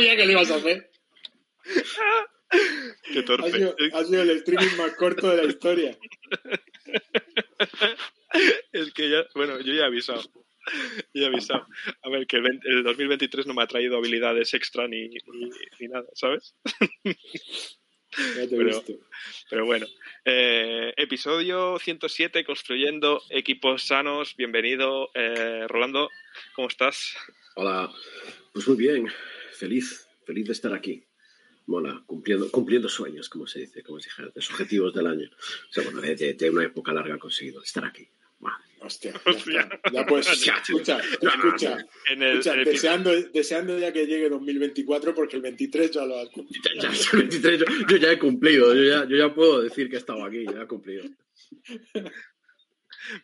Sabía que lo ibas a hacer. Qué torpe. Ha sido, ha sido el streaming más corto de la historia. Es que ya, bueno, yo ya he avisado. Ya he avisado. A ver, que el, 20 el 2023 no me ha traído habilidades extra ni, ni, ni nada, ¿sabes? Ya te he Pero- visto. Pero bueno, eh, episodio 107, construyendo equipos sanos. Bienvenido, eh, Rolando. ¿Cómo estás? Hola, pues muy bien, feliz, feliz de estar aquí. Mola, cumpliendo, cumpliendo sueños, como se dice, como se dijera, de los objetivos del año. O sea, bueno, de, de- de una época larga conseguido estar aquí. Madre. Hostia, ya, está. Ya, pues, escucha, no, no, escucha. no. En el, escucha, en el- deseando, deseando ya que llegue 2024 porque el 23 ya lo has cumplido. Ya, ya, soy 23, yo, yo ya he cumplido, yo ya, yo ya puedo decir que he estado aquí, ya he cumplido.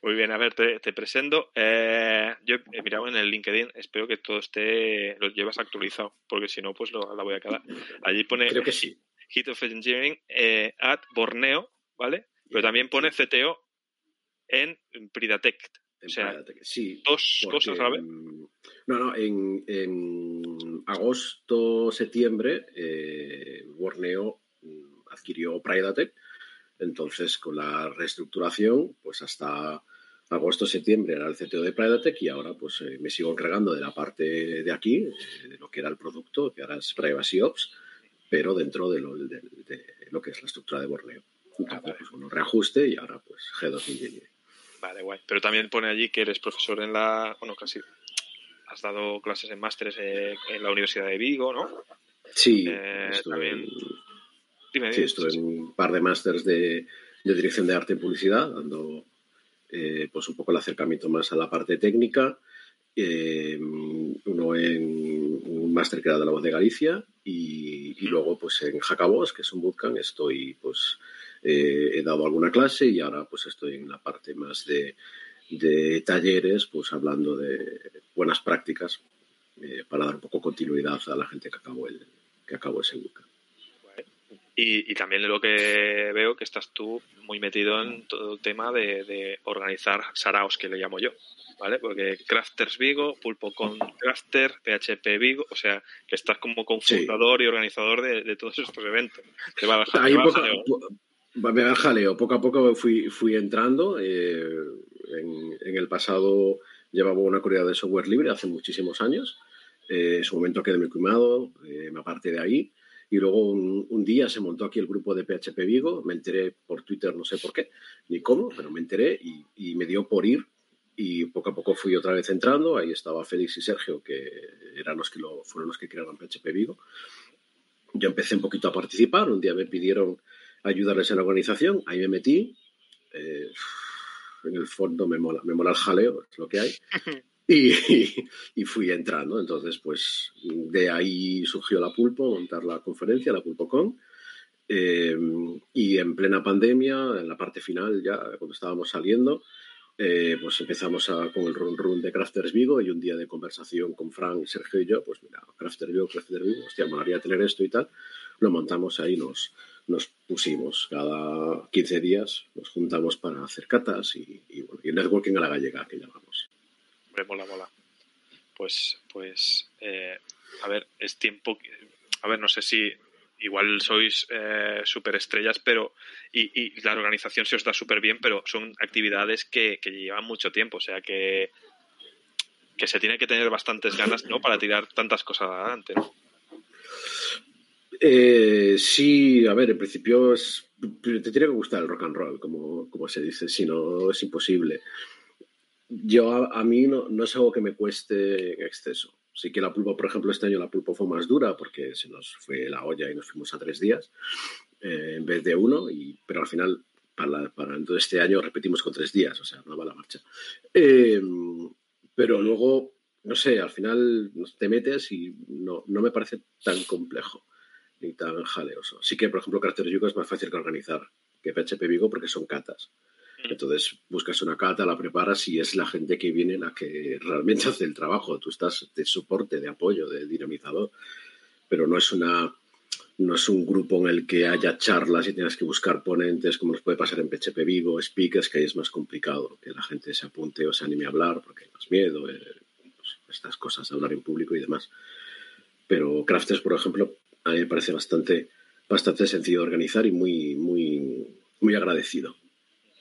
Muy bien, a ver, te, te presento. Eh, yo he mirado en el LinkedIn, espero que todo esté, lo llevas actualizado, porque si no, pues lo, la voy a quedar. Allí pone Creo que sí. Heat of Engineering eh, at Borneo, ¿vale? Pero también pone CTO en Pridatec. O sea, sí. Dos porque, cosas a la vez. mm, No, no, en, en agosto, septiembre, eh, Borneo mm, adquirió Pridatec. Entonces, con la reestructuración, pues hasta agosto, septiembre era el CTO de Pridatec y ahora pues eh, me sigo encargando de la parte de aquí, eh, de lo que era el producto, que ahora es Privacy Ops, pero dentro de lo, de- de lo que es la estructura de Borneo. Entonces, vale. pues, bueno, reajuste y ahora pues Head of Engineering. Vale, guay. Pero también pone allí que eres profesor en la. Bueno, casi. Has dado clases en másteres eh, en la Universidad de Vigo, ¿no? Sí, Eh, también- en- Dime, Sí, estuve en un par de másters de, de dirección de arte y publicidad, dando eh, pues un poco el acercamiento más a la parte técnica. Eh, uno en un máster que era de la voz de Galicia y, y luego pues en Jacabos, que es un bootcamp, estoy pues eh, he dado alguna clase y ahora pues estoy en la parte más de, de talleres, pues hablando de buenas prácticas eh, para dar un poco continuidad a la gente que acabó el que acabó ese bootcamp. Y, y también lo que veo que estás tú muy metido en todo el tema de, de organizar saraos, que le llamo yo, ¿vale? Porque Crafters Vigo, Pulpo con Crafter, PHP Vigo, o sea, que estás como cofundador y organizador de, de todos estos eventos. Te va a bajar, Ahí te va a jaleo. me da jaleo. Poco a poco fui, fui entrando. eh, en, en el pasado llevaba una comunidad de software libre hace muchísimos años. Eh, en su momento quedé muy quemado, eh, me aparté de ahí. Y luego un, un día se montó aquí el grupo de PHP Vigo. Me enteré por Twitter, no sé por qué, ni cómo, pero me enteré y, y me dio por ir. Y poco a poco fui otra vez entrando. Ahí estaba Félix y Sergio, que eran los que lo, fueron los que crearon PHP Vigo. Yo empecé un poquito a participar. Un día me pidieron ayudarles en la organización. Ahí me metí. Eh, en el fondo me mola, me mola el jaleo, es lo que hay. Y, fui entrando. Entonces, pues de ahí surgió la Pulpo, montar la conferencia, la PulpoCon. Eh, y en plena pandemia, en la parte final, ya cuando estábamos saliendo, eh, pues empezamos con el run run de Crafters Vigo y un día de conversación con Frank, Sergio y yo, pues mira, Crafters Vigo, Crafters Vigo, hostia, molaría tener esto y tal. Lo montamos ahí, nos, nos pusimos cada 15 días, nos juntamos para hacer catas y, y, bueno, y networking a la gallega, que llamamos. Hombre, mola, mola. Pues, pues, eh, a ver, es tiempo. A ver, no sé si igual sois eh, superestrellas, pero. Y, y la organización se os da súper bien, pero son actividades que, que llevan mucho tiempo, o sea que. Que se tiene que tener bastantes ganas, ¿no? Para tirar tantas cosas adelante. Eh, sí, a ver, en principio es, te tiene que gustar el rock and roll, como, como se dice, si no es imposible. Yo a, mí no, no es algo que me cueste en exceso. Sí que la pulpa, por ejemplo, este año la pulpa fue más dura porque se nos fue la olla y nos fuimos a tres días eh, en vez de uno, y, pero al final para, la- para entonces este año repetimos con tres días, o sea, no va la marcha. Eh, pero luego, no sé, al final te metes y no, no me parece tan complejo ni tan jaleoso. Sí que, por ejemplo, Carter Yugo es más fácil que organizar que PHP Vigo porque son catas. Mm. Entonces buscas una cata, la preparas y es la gente que viene la que realmente hace el trabajo. Tú estás de soporte, de apoyo, de dinamizador, pero no es una no es un grupo en el que haya charlas y tengas que buscar ponentes como nos puede pasar en PHP Vigo, speakers, que ahí es más complicado que la gente se apunte o se anime a hablar porque hay más miedo. eh, pues, estas cosas, hablar en público y demás. Pero Crafters, por ejemplo, a mí me parece bastante, bastante sencillo de organizar y muy, muy, muy agradecido.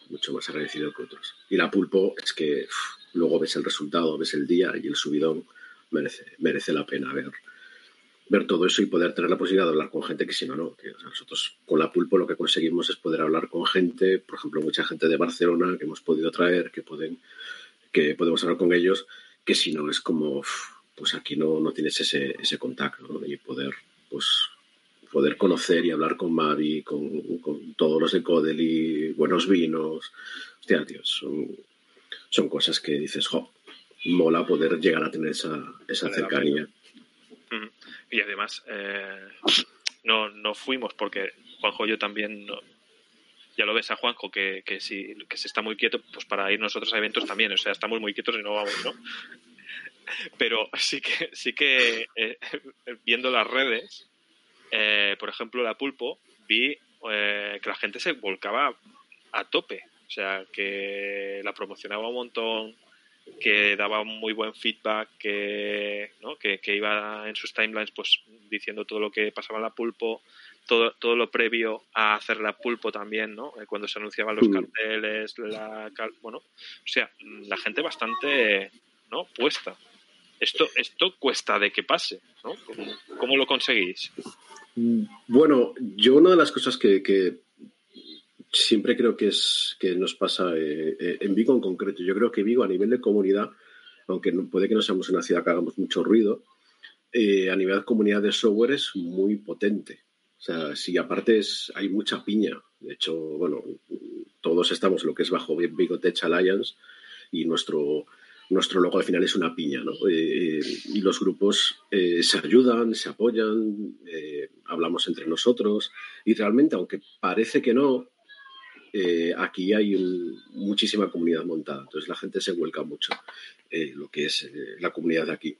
Mucho más agradecido que otros. Y la pulpo es que luego ves el resultado, ves el día y el subidón, merece, merece la pena ver, ver todo eso y poder tener la posibilidad de hablar con gente que si no, no. nosotros con la pulpo lo que conseguimos es poder hablar con gente, por ejemplo, mucha gente de Barcelona que hemos podido traer, que pueden, que podemos hablar con ellos, que si no es como, pues aquí no, no tienes ese, ese contacto y poder, pues poder conocer y hablar con Mavi, con, con todos los de Codeli, buenos vinos. Hostia, tío, son, son cosas que dices, jo, mola poder llegar a tener esa, esa cercanía. Y además, eh, no, no fuimos porque Juanjo y yo también, ya lo ves a Juanjo, que, que, si, que se está muy quieto, pues para ir nosotros a eventos también, o sea, estamos muy quietos y no vamos, ¿no? Pero sí que, sí que eh, viendo las redes, eh, por ejemplo, la Pulpo, vi que la gente se volcaba a tope. O sea, que la promocionaba un montón, que daba muy buen feedback, que, ¿no? que, iba en sus timelines pues diciendo todo lo que pasaba en la pulpo, todo, todo lo previo a hacer la pulpo también, ¿no? Eh, cuando se anunciaban los mm. carteles, la, bueno, o sea, la gente bastante, ¿no? Puesta. Esto, esto cuesta de que pase, ¿no? ¿Cómo, lo conseguís? Bueno, yo una de las cosas que siempre creo que es que nos pasa eh, eh, en Vigo en concreto. Yo creo que Vigo a nivel de comunidad, aunque puede que no seamos una ciudad que hagamos mucho ruido, eh, a nivel de comunidad de software es muy potente. O sea, si aparte es, hay mucha piña. De hecho, bueno, todos estamos lo que es bajo Vigo Tech Alliance y nuestro, nuestro logo al final es una piña, ¿no? y los grupos se ayudan, se apoyan, hablamos entre nosotros y realmente, aunque parece que no, eh, aquí hay muchísima comunidad montada, entonces la gente se vuelca mucho eh, lo que es eh, la comunidad de aquí.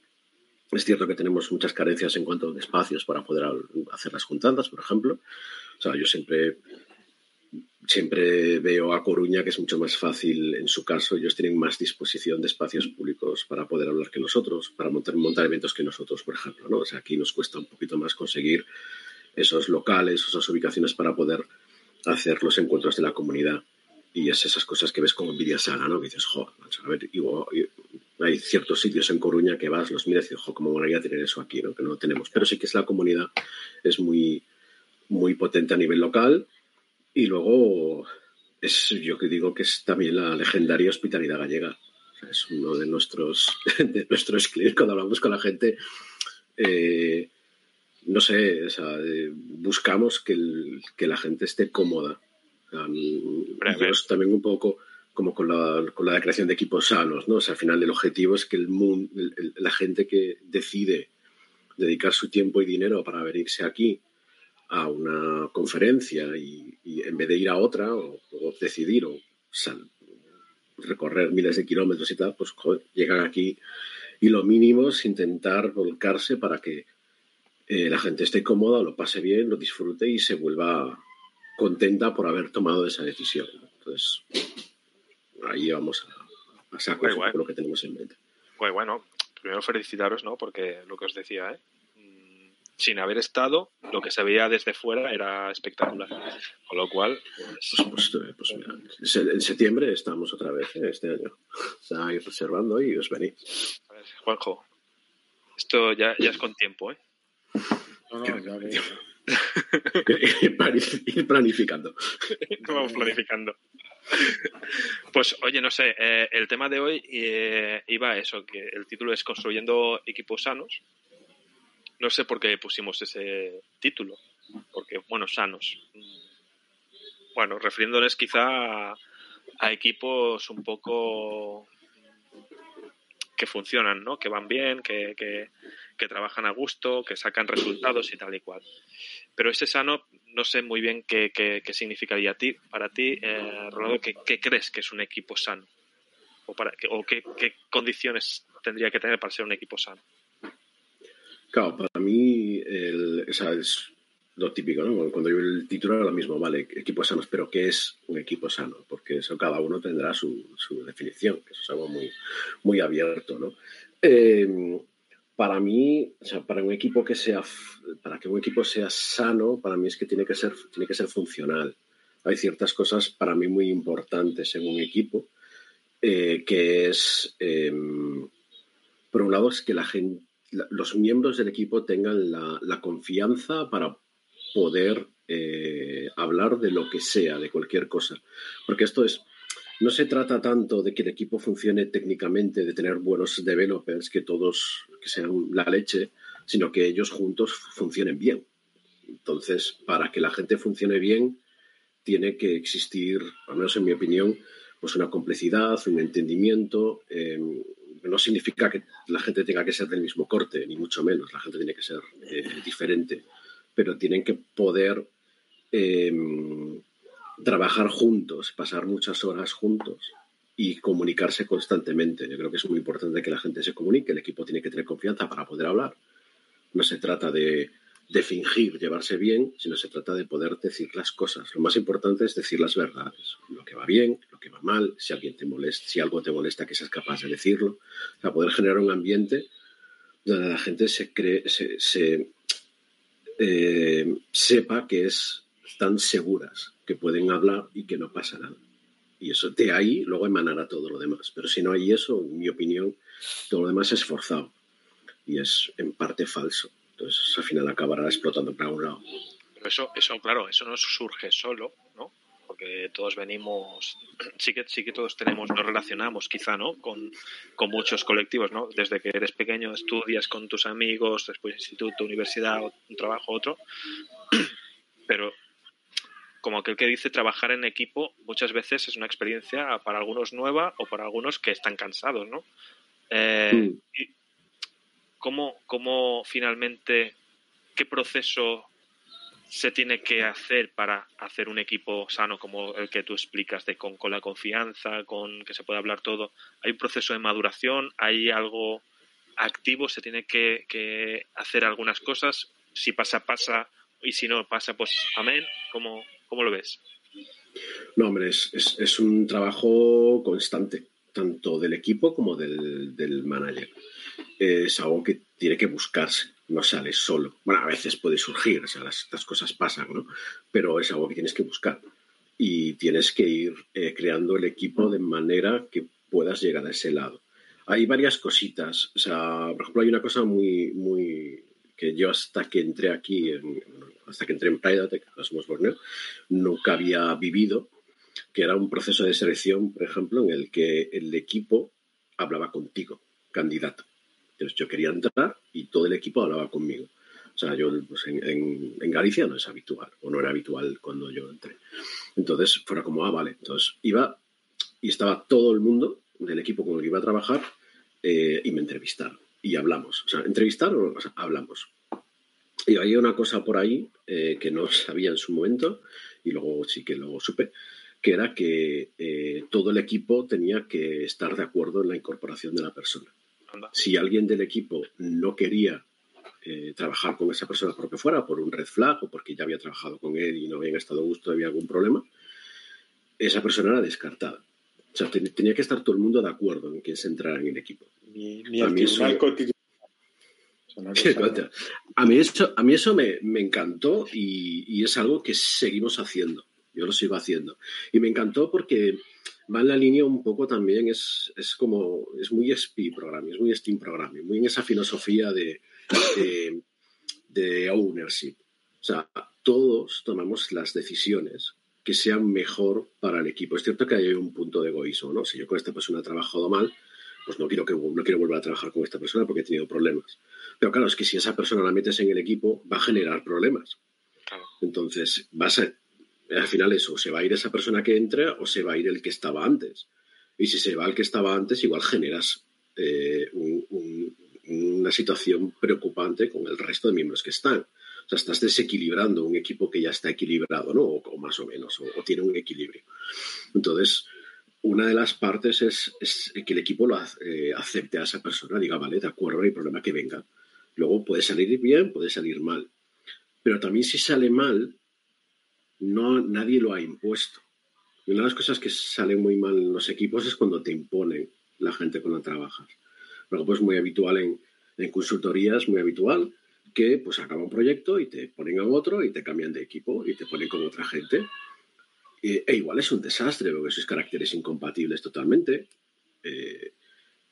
Es cierto que tenemos muchas carencias en cuanto a espacios para poder hacer las juntanzas, por ejemplo. O sea, yo siempre, siempre veo a Coruña que es mucho más fácil en su caso. Ellos tienen más disposición de espacios públicos para poder hablar que nosotros, para montar, eventos que nosotros, por ejemplo. ¿no? O sea, aquí nos cuesta un poquito más conseguir esos locales, esas ubicaciones para poder hacer los encuentros de la comunidad. Y es esas cosas que ves como envidia sana, ¿no? Que dices, jo, a ver, hay ciertos sitios en Coruña que vas, los miras y dices, jo, ¿cómo voy a tener eso aquí, ¿no? Que no lo tenemos. Pero sí que es la comunidad, es muy, muy potente a nivel local. Y luego, es, yo que digo que es también la legendaria hospitalidad gallega. es uno de nuestros, de nuestros clientes cuando hablamos con la gente. Eh, no sé, o sea, eh, buscamos que, la gente esté cómoda. también un poco como con la, con la creación de equipos sanos, ¿no? O sea, al final el objetivo es que el, la gente que decide dedicar su tiempo y dinero para venirse aquí a una conferencia y, en vez de ir a otra o, decidir o recorrer miles de kilómetros y tal, pues llegan aquí y lo mínimo es intentar volcarse para que eh, la gente esté cómoda, lo pase bien, lo disfrute y se vuelva contenta por haber tomado esa decisión. Entonces, ahí vamos a, a saco lo que tenemos en mente. Bueno, primero felicitaros, ¿no? Porque lo que os decía, ¿eh? Sin haber estado, lo que se veía desde fuera era espectacular. Con lo cual, pues, pues, pues, pues mira, en septiembre estamos otra vez ¿eh? este año. Está ahí reservando y os venís. A ver, Juanjo, esto ya, ya es con tiempo, ¿eh? No, no, ya Ir planificando. Vamos planificando. Pues oye, no sé, eh, el tema de hoy eh, iba a eso, que el título es Construyendo equipos sanos. No sé por qué pusimos ese título, porque, bueno, sanos. Bueno, refiriéndoles quizá a equipos un poco que funcionan, ¿no? Que van bien, que, que, trabajan a gusto, que sacan resultados y tal y cual. Pero ese sano, no sé muy bien qué, qué, significaría a ti, para ti, eh, Ronaldo, ¿qué, crees que es un equipo sano? ¿O, para, o qué, condiciones tendría que tener para ser un equipo sano? Claro, para mí, el, es lo típico, ¿no? Cuando yo el título era lo mismo, vale, equipos sanos, pero ¿qué es un equipo sano? Porque eso cada uno tendrá su, definición, que eso es algo muy, abierto, ¿no? Eh, para mí, o sea, para un equipo que sea, para que un equipo sea sano, para mí es que tiene que ser, tiene que ser funcional. Hay ciertas cosas para mí muy importantes en un equipo, eh, que es, em, por un lado, es que la gente, los miembros del equipo tengan la, confianza para poder eh, hablar de lo que sea, de cualquier cosa. Porque esto es, no se trata tanto de que el equipo funcione técnicamente, de tener buenos developers, que todos que sean la leche, sino que ellos juntos funcionen bien. Entonces, para que la gente funcione bien, tiene que existir, al menos en mi opinión, pues una complicidad, un entendimiento. Eh, no significa que la gente tenga que ser del mismo corte, ni mucho menos. La gente tiene que ser eh, diferente, pero tienen que poder eh, trabajar juntos, pasar muchas horas juntos y comunicarse constantemente. Yo creo que es muy importante que la gente se comunique, el equipo tiene que tener confianza para poder hablar. No se trata de, fingir llevarse bien, sino se trata de poder decir las cosas. Lo más importante es decir las verdades, lo que va bien, lo que va mal, si alguien te molesta, si algo te molesta, que seas capaz de decirlo, para poder generar un ambiente donde la gente se cree, se, eh, sepa que es, están seguras que pueden hablar y que no pasa nada. Y eso de ahí luego emanará todo lo demás. Pero si no hay eso, en mi opinión, todo lo demás es forzado y es en parte falso. Entonces al final acabará explotando para un lado. Pero eso, eso claro, eso no surge solo, ¿no? Porque todos venimos, sí que, sí que todos tenemos, nos relacionamos quizá, ¿no? Con, con muchos colectivos, ¿no? Desde que eres pequeño estudias con tus amigos, después instituto, universidad, un trabajo, otro. Pero como aquel que dice, trabajar en equipo muchas veces es una experiencia para algunos nueva o para algunos que están cansados, ¿no? Eh, mm. ¿Cómo, finalmente, qué proceso se tiene que hacer para hacer un equipo sano como el que tú explicas, de con, la confianza, con que se puede hablar todo? ¿Hay un proceso de maduración? ¿Hay algo activo? ¿Se tiene que, hacer algunas cosas? Si pasa, pasa, y si no pasa, pues amén. ¿Cómo, ¿Cómo lo ves? No, hombre, es, un trabajo constante, tanto del equipo como del, manager. Es algo que tiene que buscarse, no sale solo. Bueno, a veces puede surgir, o sea, las, cosas pasan, ¿no? Pero es algo que tienes que buscar y tienes que ir eh, creando el equipo de manera que puedas llegar a ese lado. Hay varias cositas, o sea, por ejemplo, hay una cosa muy, muy que yo hasta que entré aquí en, hasta que entré en Pride Cosmos Borneo, nunca había vivido, que era un proceso de selección, por ejemplo, en el que el equipo hablaba contigo, candidato. Entonces yo quería entrar y todo el equipo hablaba conmigo. O sea, yo pues, en, Galicia no es habitual, o no era habitual cuando yo entré. Entonces, fuera como, ah, vale. Entonces iba y estaba todo el mundo del equipo con el que iba a trabajar eh, y me entrevistaron y hablamos. O sea, entrevistaron, o hablamos. Y hay una cosa por ahí eh, que no sabía en su momento, y luego sí que lo supe, que era que eh, todo el equipo tenía que estar de acuerdo en la incorporación de la persona. Si alguien del equipo no quería eh, trabajar con esa persona porque fuera, por un red flag o porque ya había trabajado con él y no habían estado a gusto, había algún problema, esa persona era descartada. O sea, tenía que estar todo el mundo de acuerdo en que se entrara en el equipo. Ni, ni el Tribunal a mí eso, a mí eso me, encantó y, es algo que seguimos haciendo. Yo lo sigo haciendo. Y me encantó porque va en la línea un poco también, es, como, es muy SP programming, es muy Steam programming, muy en esa filosofía de, de, ownership. O sea, todos tomamos las decisiones que sean mejor para el equipo. Es cierto que hay un punto de egoísmo, ¿no? Si yo con esta persona he trabajado mal, pues no quiero, que, no quiero volver a trabajar con esta persona porque he tenido problemas. Pero claro, es que si esa persona la metes en el equipo, va a generar problemas. Entonces, vas a, al final eso, se va a ir esa persona que entra o se va a ir el que estaba antes. Y si se va el que estaba antes, igual generas eh, una situación preocupante con el resto de miembros que están. O sea, estás desequilibrando un equipo que ya está equilibrado, ¿no? O, más o menos, o, tiene un equilibrio. Entonces, una de las partes es, que el equipo lo eh, acepte a esa persona, diga, vale, de acuerdo, no hay problema que venga. Luego puede salir bien, puede salir mal. Pero también si sale mal, no, nadie lo ha impuesto. una de las cosas que salen muy mal en los equipos es cuando te imponen la gente con la que trabajas. Luego, pues muy habitual en, consultorías, muy habitual, que pues acaba un proyecto y te ponen a otro y te cambian de equipo y te ponen con otra gente. E, e igual es un desastre, porque sois caracteres incompatibles totalmente, eh,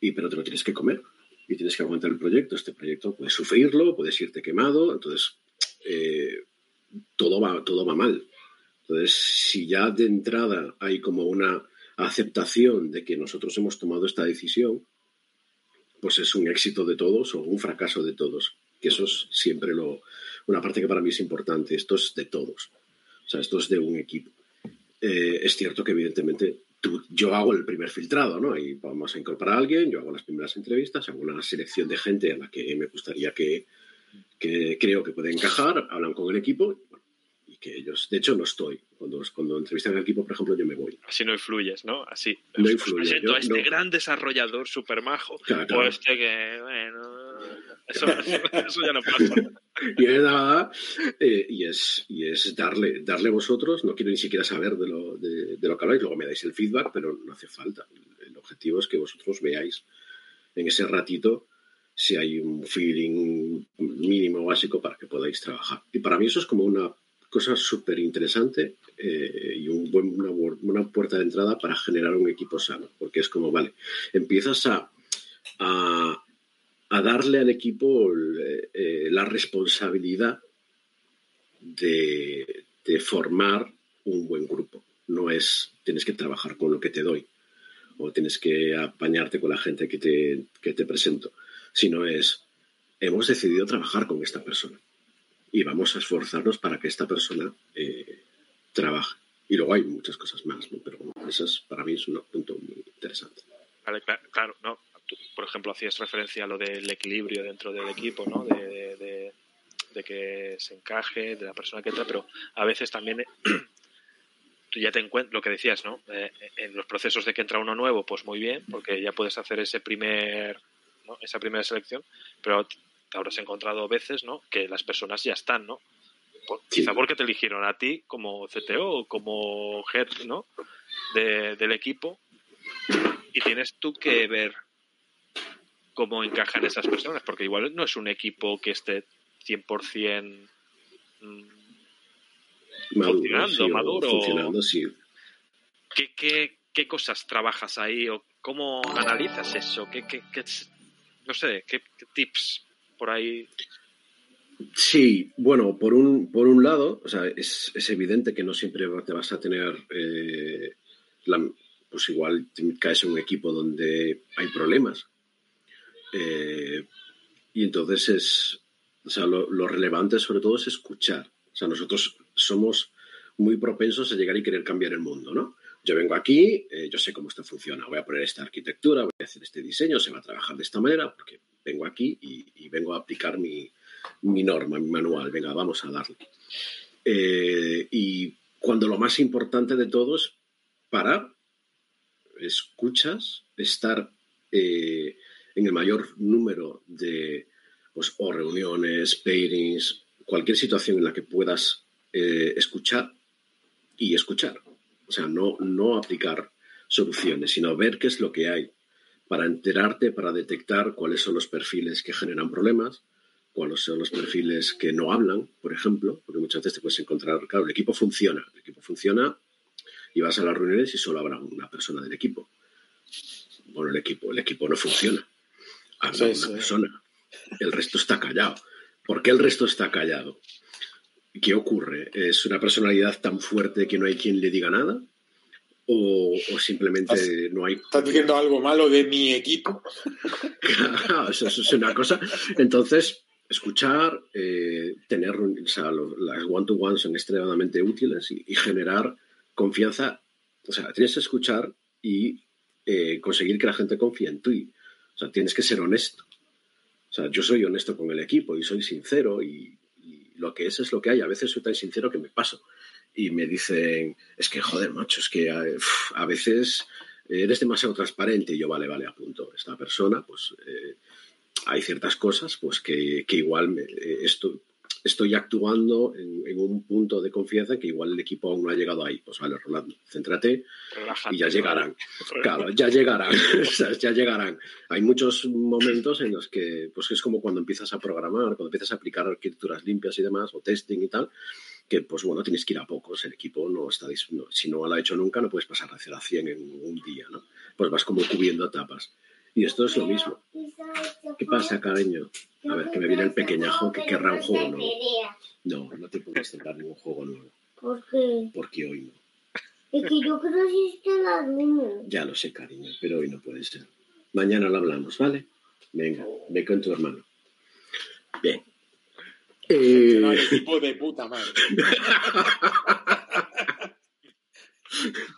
y, pero te lo tienes que comer y tienes que aguantar el proyecto. Este proyecto puedes sufrirlo, puedes irte quemado, entonces eh, todo, va, todo va mal. Entonces, si ya de entrada hay como una aceptación de que nosotros hemos tomado esta decisión, pues es un éxito de todos o un fracaso de todos. Que eso es siempre lo, una parte que para mí es importante. Esto es de todos. O sea, esto es de un equipo. Eh, es cierto que evidentemente yo hago el primer filtrado, ¿no? Y vamos a incorporar a alguien, yo hago las primeras entrevistas, hago una selección de gente a la que me gustaría que, que creo que puede encajar, hablan con el equipo y que ellos, de hecho, no estoy. Cuando, cuando entrevistan al equipo, por ejemplo, yo me voy. Así no influyes, ¿no? Así. No influye. Presento a este gran desarrollador super majo o este que, bueno, eso, eso, ya no pasa. y es nada, eh, y, es, y es darle, darle vosotros, no quiero ni siquiera saber de lo, de, de lo que habláis, luego me dais el feedback, pero no hace falta. El objetivo es que vosotros veáis en ese ratito si hay un feeling mínimo básico para que podáis trabajar. Y para mí eso es como una cosa súper interesante eh, y un una, puerta de entrada para generar un equipo sano, porque es como, vale, empiezas a, a, darle al equipo eh, la responsabilidad de, de formar un buen grupo. No es, tienes que trabajar con lo que te doy o tienes que apañarte con la gente que te, que te presento sino es, hemos decidido trabajar con esta persona y vamos a esforzarnos para que esta persona eh, trabaje. Y luego hay muchas cosas más, ¿no? pero eso es, para mí es un punto muy interesante. Vale, claro, ¿no? Tú, por ejemplo, hacías referencia a lo del equilibrio dentro del equipo, ¿no? De, de, que se encaje, de la persona que entra, pero a veces también tú ya te encuentras, lo que decías, ¿no? Eh, en los procesos de que entra uno nuevo, pues muy bien, porque ya puedes hacer ese primer esa primera selección, pero te habrás encontrado veces ¿no? que las personas ya están, ¿no? Por, sí. Quizá porque te eligieron a ti como CTO o como head ¿no? De, del equipo y tienes tú que ver cómo encajan esas personas, porque igual no es un equipo que esté 100% mmm, maduro, funcionando, sí, maduro. Funcionando, sí. ¿Qué, qué, ¿Qué cosas trabajas ahí o cómo analizas eso? ¿Qué, qué, qué no sé, ¿qué, ¿qué, tips por ahí? Sí, bueno, por un, por un lado, o sea, es, es evidente que no siempre te vas a tener, eh, pues igual te caes en un equipo donde hay problemas. Eh, y entonces es, o sea, lo, lo, relevante sobre todo es escuchar. O sea, nosotros somos muy propensos a llegar y querer cambiar el mundo, ¿no? Yo vengo aquí, eh, yo sé cómo esto funciona, voy a poner esta arquitectura, voy a hacer este diseño, se va a trabajar de esta manera, porque vengo aquí y, vengo a aplicar mi, mi, norma, mi manual, venga, vamos a darle. Eh, y cuando lo más importante de todo es parar, escuchas, estar eh, en el mayor número de pues, o reuniones, pairings, cualquier situación en la que puedas escuchar y escuchar. O sea, no, no aplicar soluciones, sino ver qué es lo que hay para enterarte, para detectar cuáles son los perfiles que generan problemas, cuáles son los perfiles que no hablan, por ejemplo, porque muchas veces te puedes encontrar, claro, el equipo funciona, el equipo funciona y vas a las reuniones y solo habrá una persona del equipo. Bueno, el equipo, el equipo no funciona. Habla sí, una sí. persona. El resto está callado. ¿Por qué el resto está callado? ¿Qué ocurre? ¿Es una personalidad tan fuerte que no hay quien le diga nada? ¿O, o simplemente no hay... ¿Estás diciendo algo malo de mi equipo? eso, eso, es una cosa. Entonces, escuchar, eh, tener, o sea, los, las one-to-one son extremadamente útiles y, y, generar confianza. O sea, tienes que escuchar y eh, conseguir que la gente confíe en ti. O sea, tienes que ser honesto. O sea, yo soy honesto con el equipo y soy sincero y, lo que es es lo que hay. A veces soy tan sincero que me paso. Y me dicen, es que joder, macho, es que a veces eres demasiado transparente. Y yo, vale, vale, apunto. Esta persona, pues eh, hay ciertas cosas pues que, que igual me, eh, esto estoy actuando en, un punto de confianza que igual el equipo aún no ha llegado ahí. Pues vale, Rolando, céntrate y ya llegarán. Claro, ya llegarán, ya llegarán. Hay muchos momentos en los que, pues es como cuando empiezas a programar, cuando empiezas a aplicar arquitecturas limpias y demás, o testing y tal, que pues bueno, tienes que ir a pocos, el equipo no está, si no lo ha hecho nunca, no puedes pasar de 0 a 100 en un día, ¿no? Pues vas como cubriendo etapas. Y esto es lo mismo. ¿Qué pasa, cariño? A ver, que me viene el pequeñajo que querrá un juego nuevo. No, no te puedes centrar ningún juego nuevo. ¿Por qué? Porque hoy no. Es que yo quiero instalar uno. Ya lo sé, cariño, pero hoy no puede ser. Mañana lo hablamos, ¿vale? Venga, ve con tu hermano. Bien. Eh... equipo de puta madre.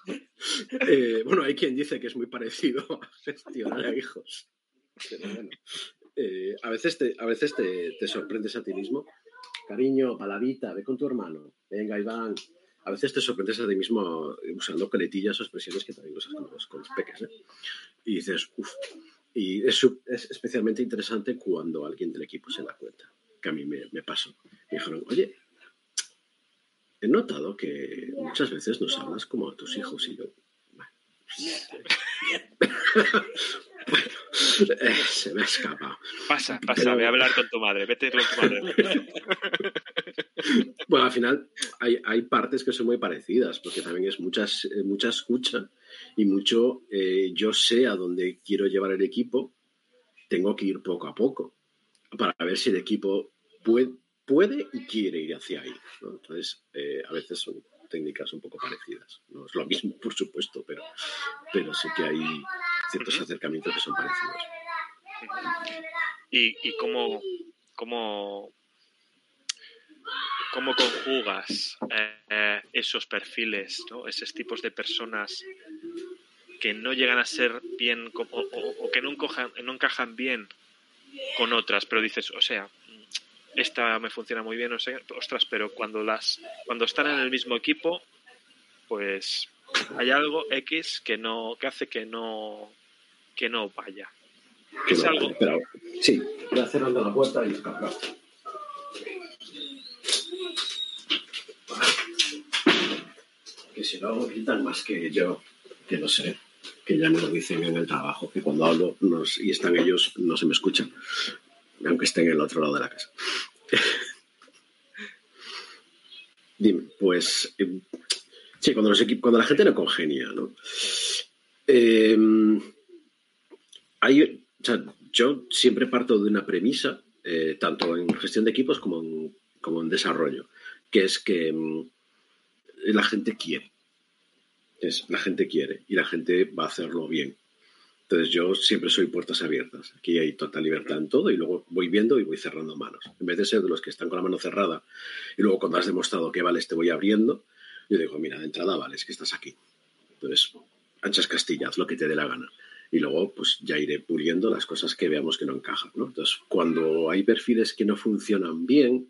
Eh, bueno, hay quien dice que es muy parecido a gestionar a hijos. Pero bueno, eh, a veces, te, a veces te, sorprendes a ti mismo. Cariño, paladita, ve con tu hermano. Venga, Iván. A veces te sorprendes a ti mismo usando coletillas o expresiones que también usas con los, con peques. ¿eh? Y dices, uff. Y es, es, especialmente interesante cuando alguien del equipo se da cuenta. Que a mí me, me pasó. Me dijeron, oye, he notado que muchas veces nos hablas como a tus hijos y yo. Eh, se me ha escapado. Pasa, pasa, voy a hablar con tu madre, vete con tu madre. bueno, al final hay, hay, partes que son muy parecidas, porque también es muchas, mucha escucha y mucho eh, yo sé a dónde quiero llevar el equipo, tengo que ir poco a poco para ver si el equipo puede, puede y quiere ir hacia ahí. Entonces, eh, a veces son técnicas un poco parecidas. No es lo mismo, por supuesto, pero, pero sí que hay ciertos acercamientos que son parecidos. ¿Y, y cómo, cómo, cómo conjugas eh, esos perfiles, ¿no? esos tipos de personas que no llegan a ser bien o, o que no encajan, no encajan bien con otras, pero dices, o sea, esta me funciona muy bien, ostras, pero cuando las cuando están en el mismo equipo, pues hay algo X que no que hace que no que no vaya. es algo. sí, voy a cerrando la puerta y escapar. Que si no gritan más que yo, que no sé, que ya me lo dicen en el trabajo, que cuando hablo y están ellos no se me escuchan aunque esté en el otro lado de la casa. Dime, pues eh, sí, cuando, los cuando la gente no congenia, ¿no? Eh, hay, yo siempre parto de una premisa, eh, tanto en gestión de equipos como en, desarrollo, que es que mm, la gente quiere. Es, la gente quiere y la gente va a hacerlo bien. Entonces yo siempre soy puertas abiertas. Aquí hay total libertad en todo y luego voy viendo y voy cerrando manos. En vez de ser de los que están con la mano cerrada y luego cuando has demostrado que vales te voy abriendo, yo digo, mira, de entrada vales que estás aquí. Entonces, anchas castillas, lo que te dé la gana. Y luego, pues ya iré puliendo las cosas que veamos que no encajan. Entonces, cuando hay perfiles que no funcionan bien,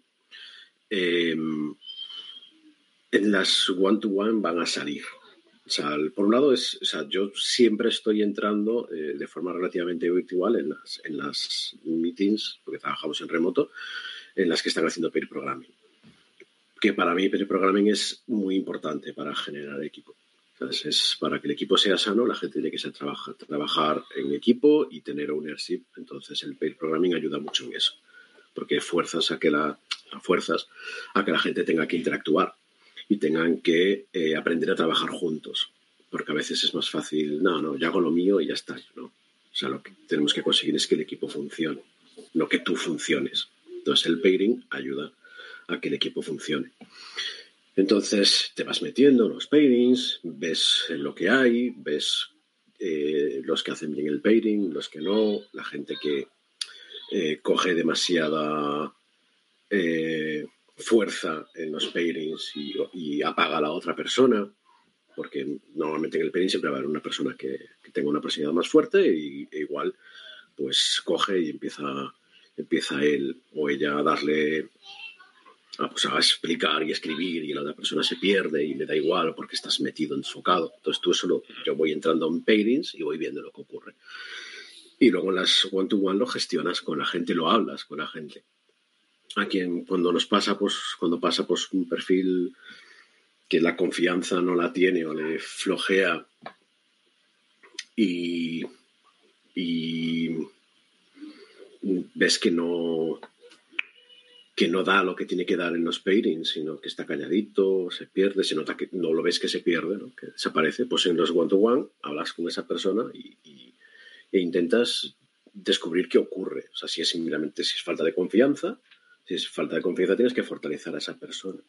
em, en las one-to-one van a salir. O sea, por un lado, es, o sea, yo siempre estoy entrando eh, de forma relativamente habitual en las, en las meetings, porque trabajamos en remoto, en las que están haciendo peer programming. Que para mí peer programming es muy importante para generar equipo. Entonces, es para que el equipo sea sano, la gente tiene que ser trabaja, trabajar en equipo y tener ownership. Entonces, el peer programming ayuda mucho en eso, porque fuerzas a que la, fuerzas a que la gente tenga que interactuar y tengan que eh, aprender a trabajar juntos. Porque a veces es más fácil, no, no, yo hago lo mío y ya está. ¿no? O sea, lo que tenemos que conseguir es que el equipo funcione, no que tú funciones. Entonces el pairing ayuda a que el equipo funcione. Entonces te vas metiendo los pairings, ves lo que hay, ves eh, los que hacen bien el pairing, los que no, la gente que eh, coge demasiada fuerza en los pairings y, apaga a la otra persona, porque normalmente en el pairing siempre va a haber una persona que, tenga una personalidad más fuerte y e igual pues coge y empieza, empieza él o ella a darle a, pues, a explicar y escribir y la otra persona se pierde y le da igual porque estás metido, enfocado. Entonces tú solo, yo voy entrando en pairings y voy viendo lo que ocurre. Y luego las one-to-one -one lo gestionas con la gente, lo hablas con la gente a quien cuando nos pasa, pues, cuando pasa pues un perfil que la confianza no la tiene o le flojea y, ves que no que no da lo que tiene que dar en los pairings, sino que está calladito, se pierde, se nota que no lo ves que se pierde, ¿no? que desaparece, pues en los one-to-one hablas con esa persona y, e intentas descubrir qué ocurre. O sea, si es simplemente si es falta de confianza, si es falta de confianza tienes que fortalecer a esa persona,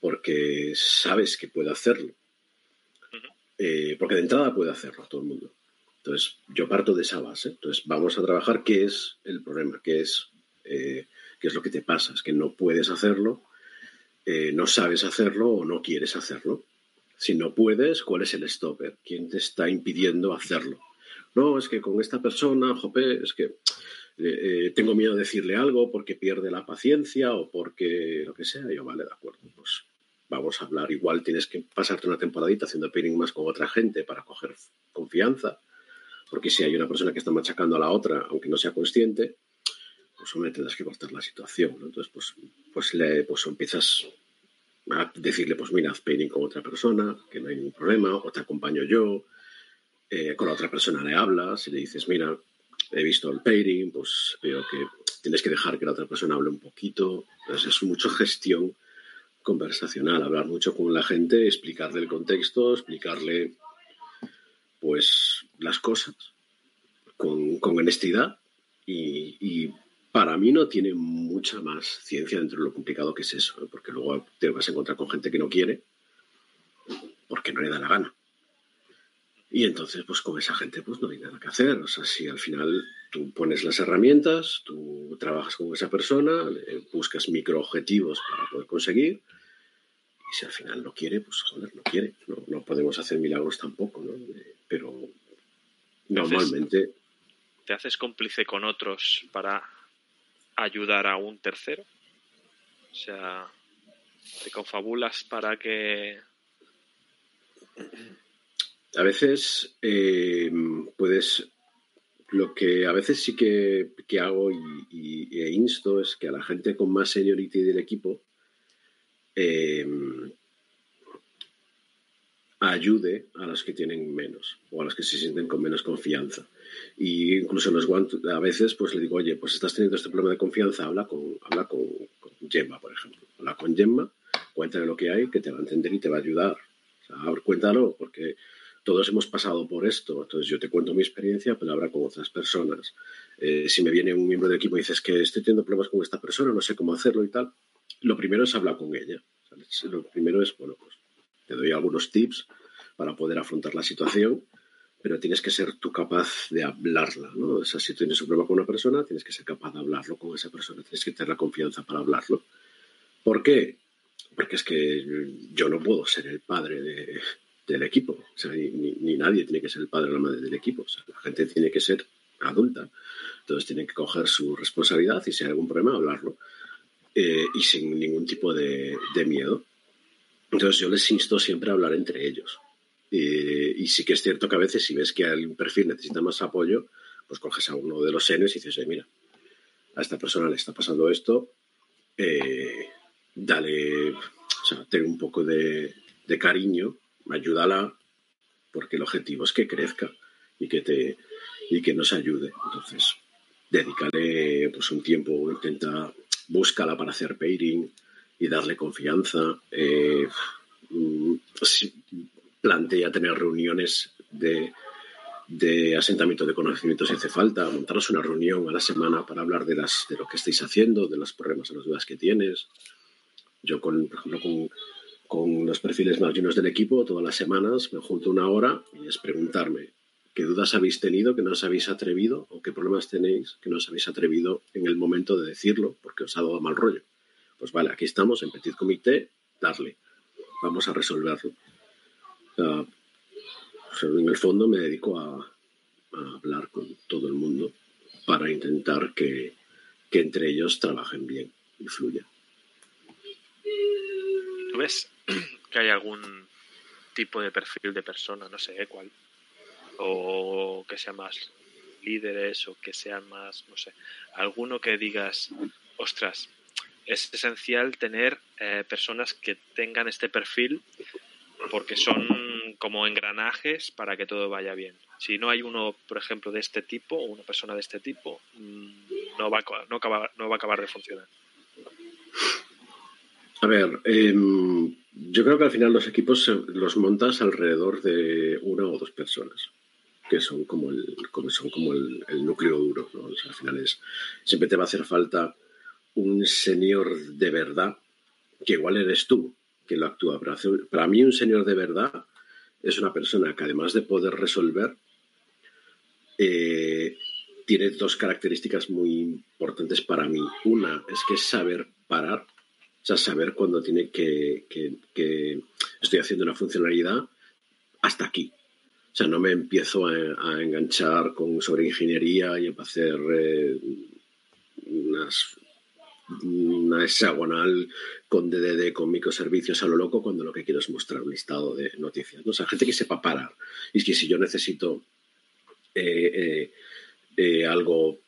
porque sabes que puede hacerlo. Eh, porque de entrada puede hacerlo todo el mundo. Entonces, yo parto de esa base. Entonces, vamos a trabajar qué es el problema, qué es, eh, qué es lo que te pasa, es que no puedes hacerlo, eh, no sabes hacerlo o no quieres hacerlo. Si no puedes, ¿cuál es el stopper? ¿Quién te está impidiendo hacerlo? No, es que con esta persona, jope, es que eh, tengo miedo de decirle algo porque pierde la paciencia o porque lo que sea. yo, vale, de acuerdo, pues vamos a hablar. Igual tienes que pasarte una temporadita haciendo pairing más con otra gente para coger confianza porque si hay una persona que está machacando a la otra, aunque no sea consciente, pues hombre, tendrás que cortar la situación. Entonces, pues, pues, le, pues empiezas a decirle, pues mira, haz pairing con otra persona, que no hay ningún problema, o te acompaño yo, eh, con la otra persona le hablas y le dices, mira, he visto el pairing, pues veo que tienes que dejar que la otra persona hable un poquito. Entonces es mucho gestión conversacional, hablar mucho con la gente, explicarle el contexto, explicarle pues las cosas con, honestidad y, para mí no tiene mucha más ciencia dentro de lo complicado que es eso, porque luego te vas a encontrar con gente que no quiere porque no le da la gana. Y entonces, pues con esa gente, pues no hay nada que hacer. O sea, si al final tú pones las herramientas, tú trabajas con esa persona, buscas microobjetivos para poder conseguir, y si al final no quiere, pues joder, no quiere. No, podemos hacer milagros tampoco, ¿no? Pero normalmente... ¿Te haces cómplice con otros para ayudar a un tercero? O sea, ¿te confabulas para que... A veces eh, puedes... Lo que a veces sí que, hago y, e insto es que a la gente con más seniority del equipo eh, ayude a los que tienen menos o a los que se sienten con menos confianza. Y incluso los a veces pues le digo, oye, pues estás teniendo este problema de confianza, habla con, habla con, Gemma, por ejemplo. Habla con Gemma, cuéntale lo que hay, que te va a entender y te va a ayudar. Cuéntalo, porque todos hemos pasado por esto. Entonces yo te cuento mi experiencia, pero habla con otras personas. Eh, si me viene un miembro del equipo y dices que estoy teniendo problemas con esta persona, no sé cómo hacerlo y tal, lo primero es hablar con ella. Lo primero es, bueno, pues te doy algunos tips para poder afrontar la situación, pero tienes que ser tú capaz de hablarla, ¿no? O sea, si tienes un problema con una persona, tienes que ser capaz de hablarlo con esa persona, tienes que tener la confianza para hablarlo. ¿Por qué? Porque es que yo no puedo ser el padre del equipo, o sea, ni, nadie tiene que ser el padre o la madre del equipo, o sea, la gente tiene que ser adulta, entonces tienen que coger su responsabilidad y si hay algún problema, hablarlo. Eh, y sin ningún tipo de, miedo. Entonces yo les insto siempre a hablar entre ellos. y sí que es cierto que a veces si ves que un perfil necesita más apoyo, pues coges a uno de los senes y dices, mira, a esta persona le está pasando esto, eh, dale, o sea, ten un poco de, de, cariño, ayúdala, porque el objetivo es que crezca y que te y que nos ayude. Entonces, dedícale pues un tiempo, intenta búscala para hacer pairing y darle confianza. Eh, mm, plantea tener reuniones de, de, asentamiento de conocimientos si hace falta, montaros una reunión a la semana para hablar de, las, de lo que estáis haciendo, de los problemas o las dudas que tienes. Yo, con, por ejemplo, con, con los perfiles más llenos del equipo, todas las semanas me junto una hora y es preguntarme qué dudas habéis tenido, que no os habéis atrevido, o qué problemas tenéis que no os habéis atrevido en el momento de decirlo porque os ha dado mal rollo. Pues vale, aquí estamos en Petit Comité, darle, vamos a resolverlo. en el fondo me dedico a, hablar con todo el mundo para intentar que, que entre ellos trabajen bien y fluyan. ¿Tú ves que hay algún tipo de perfil de persona, no sé cuál, o que sean más líderes o que sean más, no sé, alguno que digas, ostras, es esencial tener eh, personas que tengan este perfil porque son como engranajes para que todo vaya bien. Si no hay uno, por ejemplo, de este tipo o una persona de este tipo, mm, no va, no, no va a acabar de funcionar. A ver, em, yo creo que al final los equipos los montas alrededor de una o dos personas que son como el, son como el, núcleo duro. ¿no? al final es, siempre te va a hacer falta un señor de verdad, que igual eres tú, que lo actúa. Para mí un señor de verdad es una persona que además de poder resolver, eh, tiene dos características muy importantes para mí. Una es que es saber parar, o sea, saber cuando tiene que, estoy haciendo una funcionalidad hasta aquí. O sea, no me empiezo a, enganchar con sobre ingeniería y a hacer eh, una hexagonal con DDD, con microservicios a lo loco, cuando lo que quiero es mostrar un listado de noticias. O sea, gente que sepa parar. Y es que si yo necesito eh, eh, algo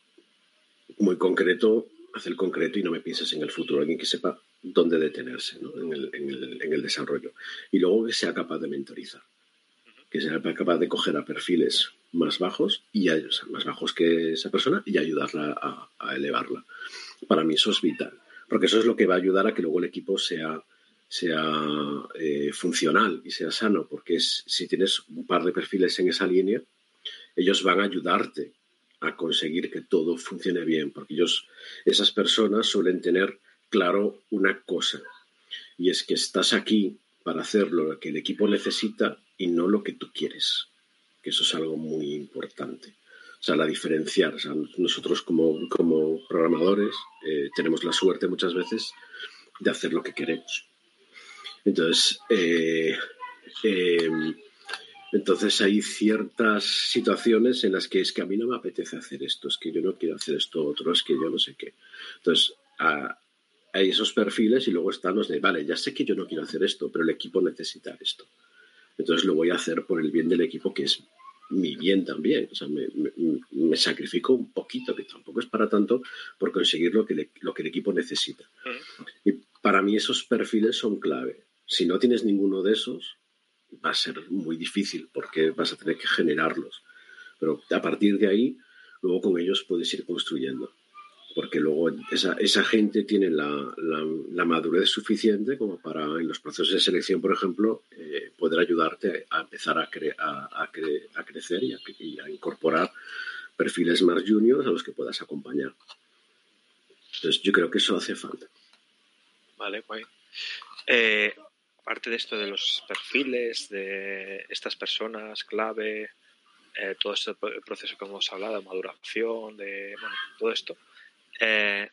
muy concreto, hacer concreto y no me pienses en el futuro. Alguien que sepa dónde detenerse en, el, desarrollo. Y luego que sea capaz de mentorizar. Que sea capaz de coger a perfiles más bajos y más bajos que esa persona y ayudarla a elevarla. Para mí eso es vital, porque eso es lo que va a ayudar a que luego el equipo sea, sea eh, funcional y sea sano, porque si tienes un par de perfiles en esa línea, ellos van a ayudarte a conseguir que todo funcione bien, porque ellos, esas personas suelen tener claro una cosa, y es que estás aquí para hacer lo que el equipo necesita y no lo que tú quieres, que eso es algo muy importante. O sea, la diferenciar. nosotros como, como programadores eh, tenemos la suerte muchas veces de hacer lo que queremos. Entonces, eh, em, entonces hay ciertas situaciones en las que es que a mí no me apetece hacer esto, es que yo no quiero hacer esto otro, es que yo no sé qué. Entonces, hay esos perfiles y luego están los de, vale, ya sé que yo no quiero hacer esto, pero el equipo necesita esto. Entonces lo voy a hacer por el bien del equipo, que es mi bien también. O sea, me, sacrifico un poquito, que tampoco es para tanto, por conseguir lo que, lo que el equipo necesita. Y para mí esos perfiles son clave. Si no tienes ninguno de esos, va a ser muy difícil porque vas a tener que generarlos. Pero a partir de ahí, luego con ellos puedes ir construyendo porque luego esa, gente tiene la, madurez suficiente como para en los procesos de selección, por ejemplo, eh, poder ayudarte a empezar a, a, a, crecer y, a, incorporar perfiles más juniors a los que puedas acompañar. Entonces, yo creo que eso hace falta. Vale, guay. Eh, aparte de esto de los perfiles, de estas personas clave, eh, todo este proceso que hemos hablado, de maduración, de bueno, todo esto, eh,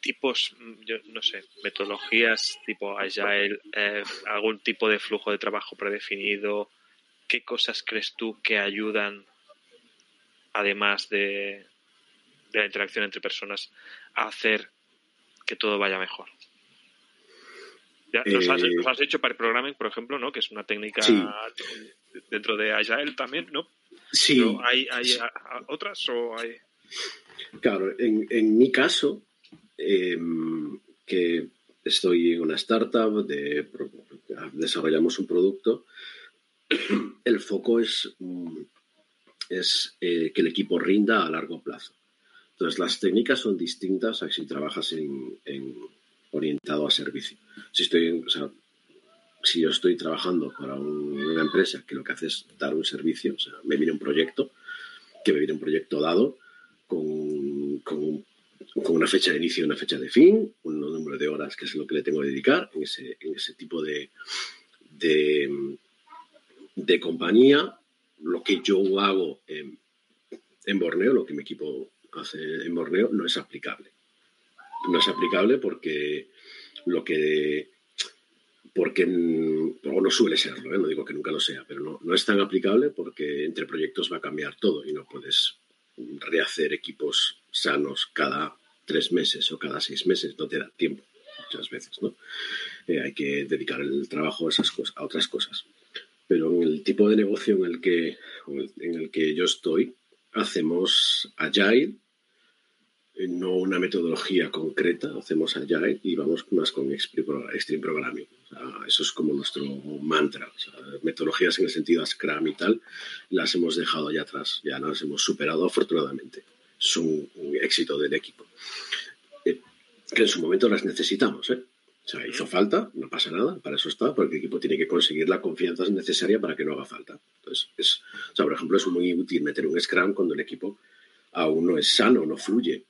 tipos, yo no sé, metodologías tipo Agile, eh, algún tipo de flujo de trabajo predefinido, ¿qué cosas crees tú que ayudan, además de, la interacción entre personas, a hacer que todo vaya mejor? Ya, nos, has, eh, hecho para el programming, por ejemplo, ¿no? Que es una técnica dentro de Agile también, ¿no? Sí. ¿Hay, hay otras o hay...? Claro, en, mi caso, em, que estoy en una startup, de, desarrollamos un producto, el foco es, mm, eh, que el equipo rinda a largo plazo. Entonces, las técnicas son distintas a si trabajas en, orientado a servicio. Si estoy, si yo estoy trabajando para una empresa que lo que hace es dar un servicio, o sea, me viene un proyecto, que me viene un proyecto dado, con, una fecha de inicio y una fecha de fin, un número de horas que es lo que le tengo que dedicar en ese, tipo de, compañía. Lo que yo hago en, Borneo, lo que mi equipo hace en Borneo, no es aplicable. No es aplicable porque lo que porque o no suele serlo, ¿eh? no digo que nunca lo sea, pero no es tan aplicable porque entre proyectos va a cambiar todo y no puedes rehacer equipos sanos cada tres meses o cada seis meses, no te da tiempo muchas veces, ¿no? Eh, hay que dedicar el trabajo a esas cosas, a otras cosas. Pero en el tipo de negocio en el que, en el que yo estoy, hacemos agile, no una metodología concreta, hacemos Agile y vamos más con Extreme Programming. eso es como nuestro mantra. metodologías en el sentido Scrum y tal, las hemos dejado ya atrás, ya las hemos superado afortunadamente. Es un, éxito del equipo. Eh, que en su momento las necesitamos. ¿eh? O sea, hizo falta, no pasa nada, para eso está, porque el equipo tiene que conseguir la confianza necesaria para que no haga falta. Entonces, por ejemplo, es muy útil meter un Scrum cuando el equipo aún no es sano, no fluye.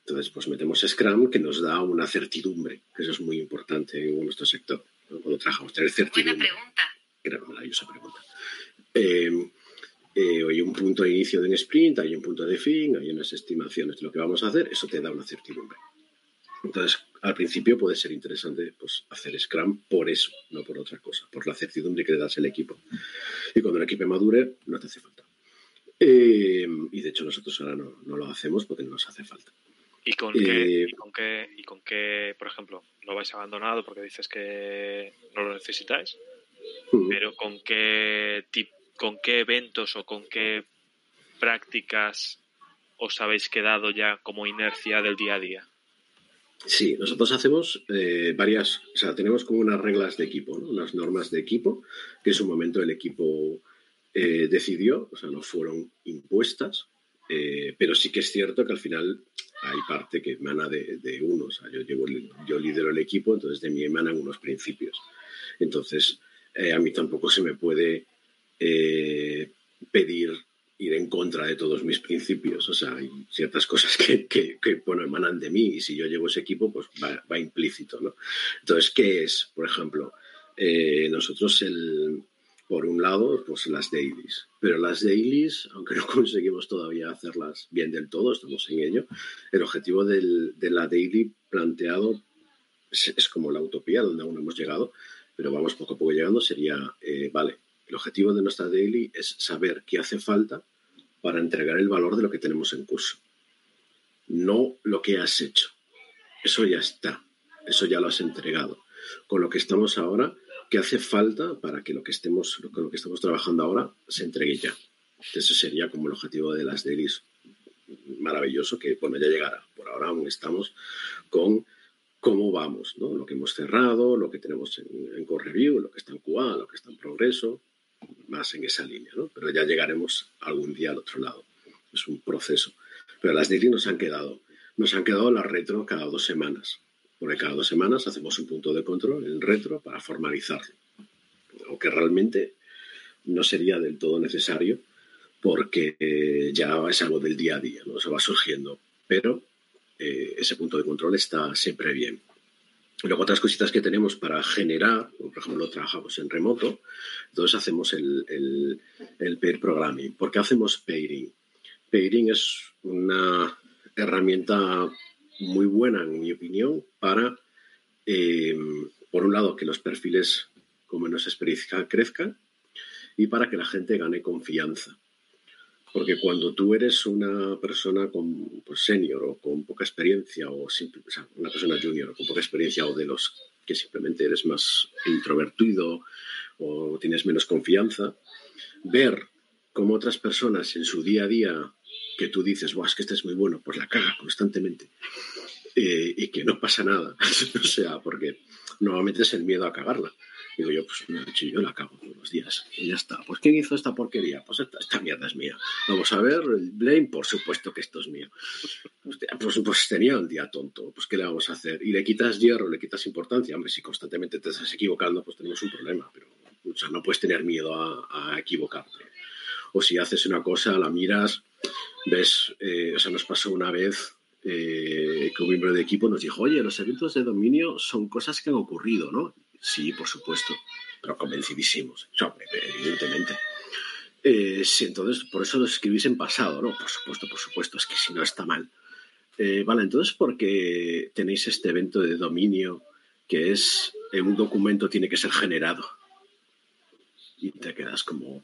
Entonces, pues metemos Scrum que nos da una certidumbre, que eso es muy importante en nuestro sector. Cuando trabajamos, tener certidumbre. Buena pregunta. Gran maravillosa pregunta. Eh, eh, hay un punto de inicio de un sprint, hay un punto de fin, hay unas estimaciones de lo que vamos a hacer, eso te da una certidumbre. Entonces, al principio puede ser interesante pues, hacer Scrum por eso, no por otra cosa, por la certidumbre que le das al equipo. Y cuando el equipo madure, no te hace falta. Eh, y de hecho nosotros ahora no, no, lo hacemos porque no nos hace falta. ¿Y con, qué, y con, qué, ¿Y con qué, por ejemplo, lo vais abandonado porque dices que no lo necesitáis? Pero ¿con qué, ¿con qué eventos o con qué prácticas os habéis quedado ya como inercia del día a día? Sí, nosotros hacemos eh, varias, o sea, tenemos como unas reglas de equipo, ¿no? unas normas de equipo, que en su momento el equipo eh, decidió, o sea, no fueron impuestas, eh, pero sí que es cierto que al final hay parte que emana de, uno, o sea, yo, llevo, yo lidero el equipo, entonces de mí emanan unos principios. Entonces, a mí tampoco se me puede pedir ir en contra de todos mis principios. O sea, hay ciertas cosas que, que, bueno, emanan de mí y si yo llevo ese equipo, pues va, implícito, ¿no? Entonces, ¿qué es? Por ejemplo, eh, nosotros, el, por un lado, pues las dailies. Pero las dailies, aunque no conseguimos todavía hacerlas bien del todo, estamos en ello, el objetivo del, de la daily planteado es, como la utopía donde aún no hemos llegado, pero vamos poco a poco llegando, sería, eh, vale, el objetivo de nuestra daily es saber qué hace falta para entregar el valor de lo que tenemos en curso. No lo que has hecho. Eso ya está. Eso ya lo has entregado. Con lo que estamos ahora, ¿qué hace falta para que lo que estemos, lo que estamos trabajando ahora se entregue ya? Ese sería como el objetivo de las dailies. Maravilloso que, bueno, ya llegará. Por ahora aún estamos con cómo vamos, ¿no? Lo que hemos cerrado, lo que tenemos en, en core review, lo que está en QA, lo que está en progreso, más en esa línea, ¿no? Pero ya llegaremos algún día al otro lado. Es un proceso. Pero las daily nos han quedado. Nos han quedado las retro cada dos semanas. Porque cada dos semanas hacemos un punto de control en retro para formalizarlo. Aunque realmente no sería del todo necesario porque eh, ya es algo del día a día, ¿no? Se va surgiendo. Pero eh, ese punto de control está siempre bien. Luego otras cositas que tenemos para generar, por ejemplo, trabajamos en remoto, entonces hacemos el, el, el pair programming. ¿Por qué hacemos pairing? Pairing es una herramienta muy buena, en mi opinión, para, eh, por un lado, que los perfiles con menos experiencia crezcan y para que la gente gane confianza. Porque cuando tú eres una persona con pues, senior o con poca experiencia, o, una persona junior o con poca experiencia, o de los que simplemente eres más introvertido o tienes menos confianza, ver cómo otras personas en su día a día que tú dices, es que este es muy bueno, pues la caga constantemente eh, y que no pasa nada. o sea, porque normalmente es el miedo a cagarla. Digo yo, pues me he yo la cago todos los días. Y ya está. Pues ¿quién hizo esta porquería? Pues esta, mierda es mía. Vamos a ver, el blame, por supuesto que esto es mío. Pues, pues, tenía un día tonto. Pues ¿qué le vamos a hacer? Y le quitas hierro, le quitas importancia. Hombre, si constantemente te estás equivocando, pues tenemos un problema. Pero o sea, no puedes tener miedo a, equivocarte. O si haces una cosa, la miras, ves, eh, o sea, nos pasó una vez eh, que un miembro de equipo nos dijo, oye, los eventos de dominio son cosas que han ocurrido, ¿no? Sí, por supuesto, pero convencidísimos, evidentemente. Eh, sí, entonces, por eso lo escribís en pasado, ¿no? Por supuesto, por supuesto, es que si no está mal. Vale, entonces, ¿por qué tenéis este evento de dominio que es, un documento tiene que ser generado? Y te quedas como...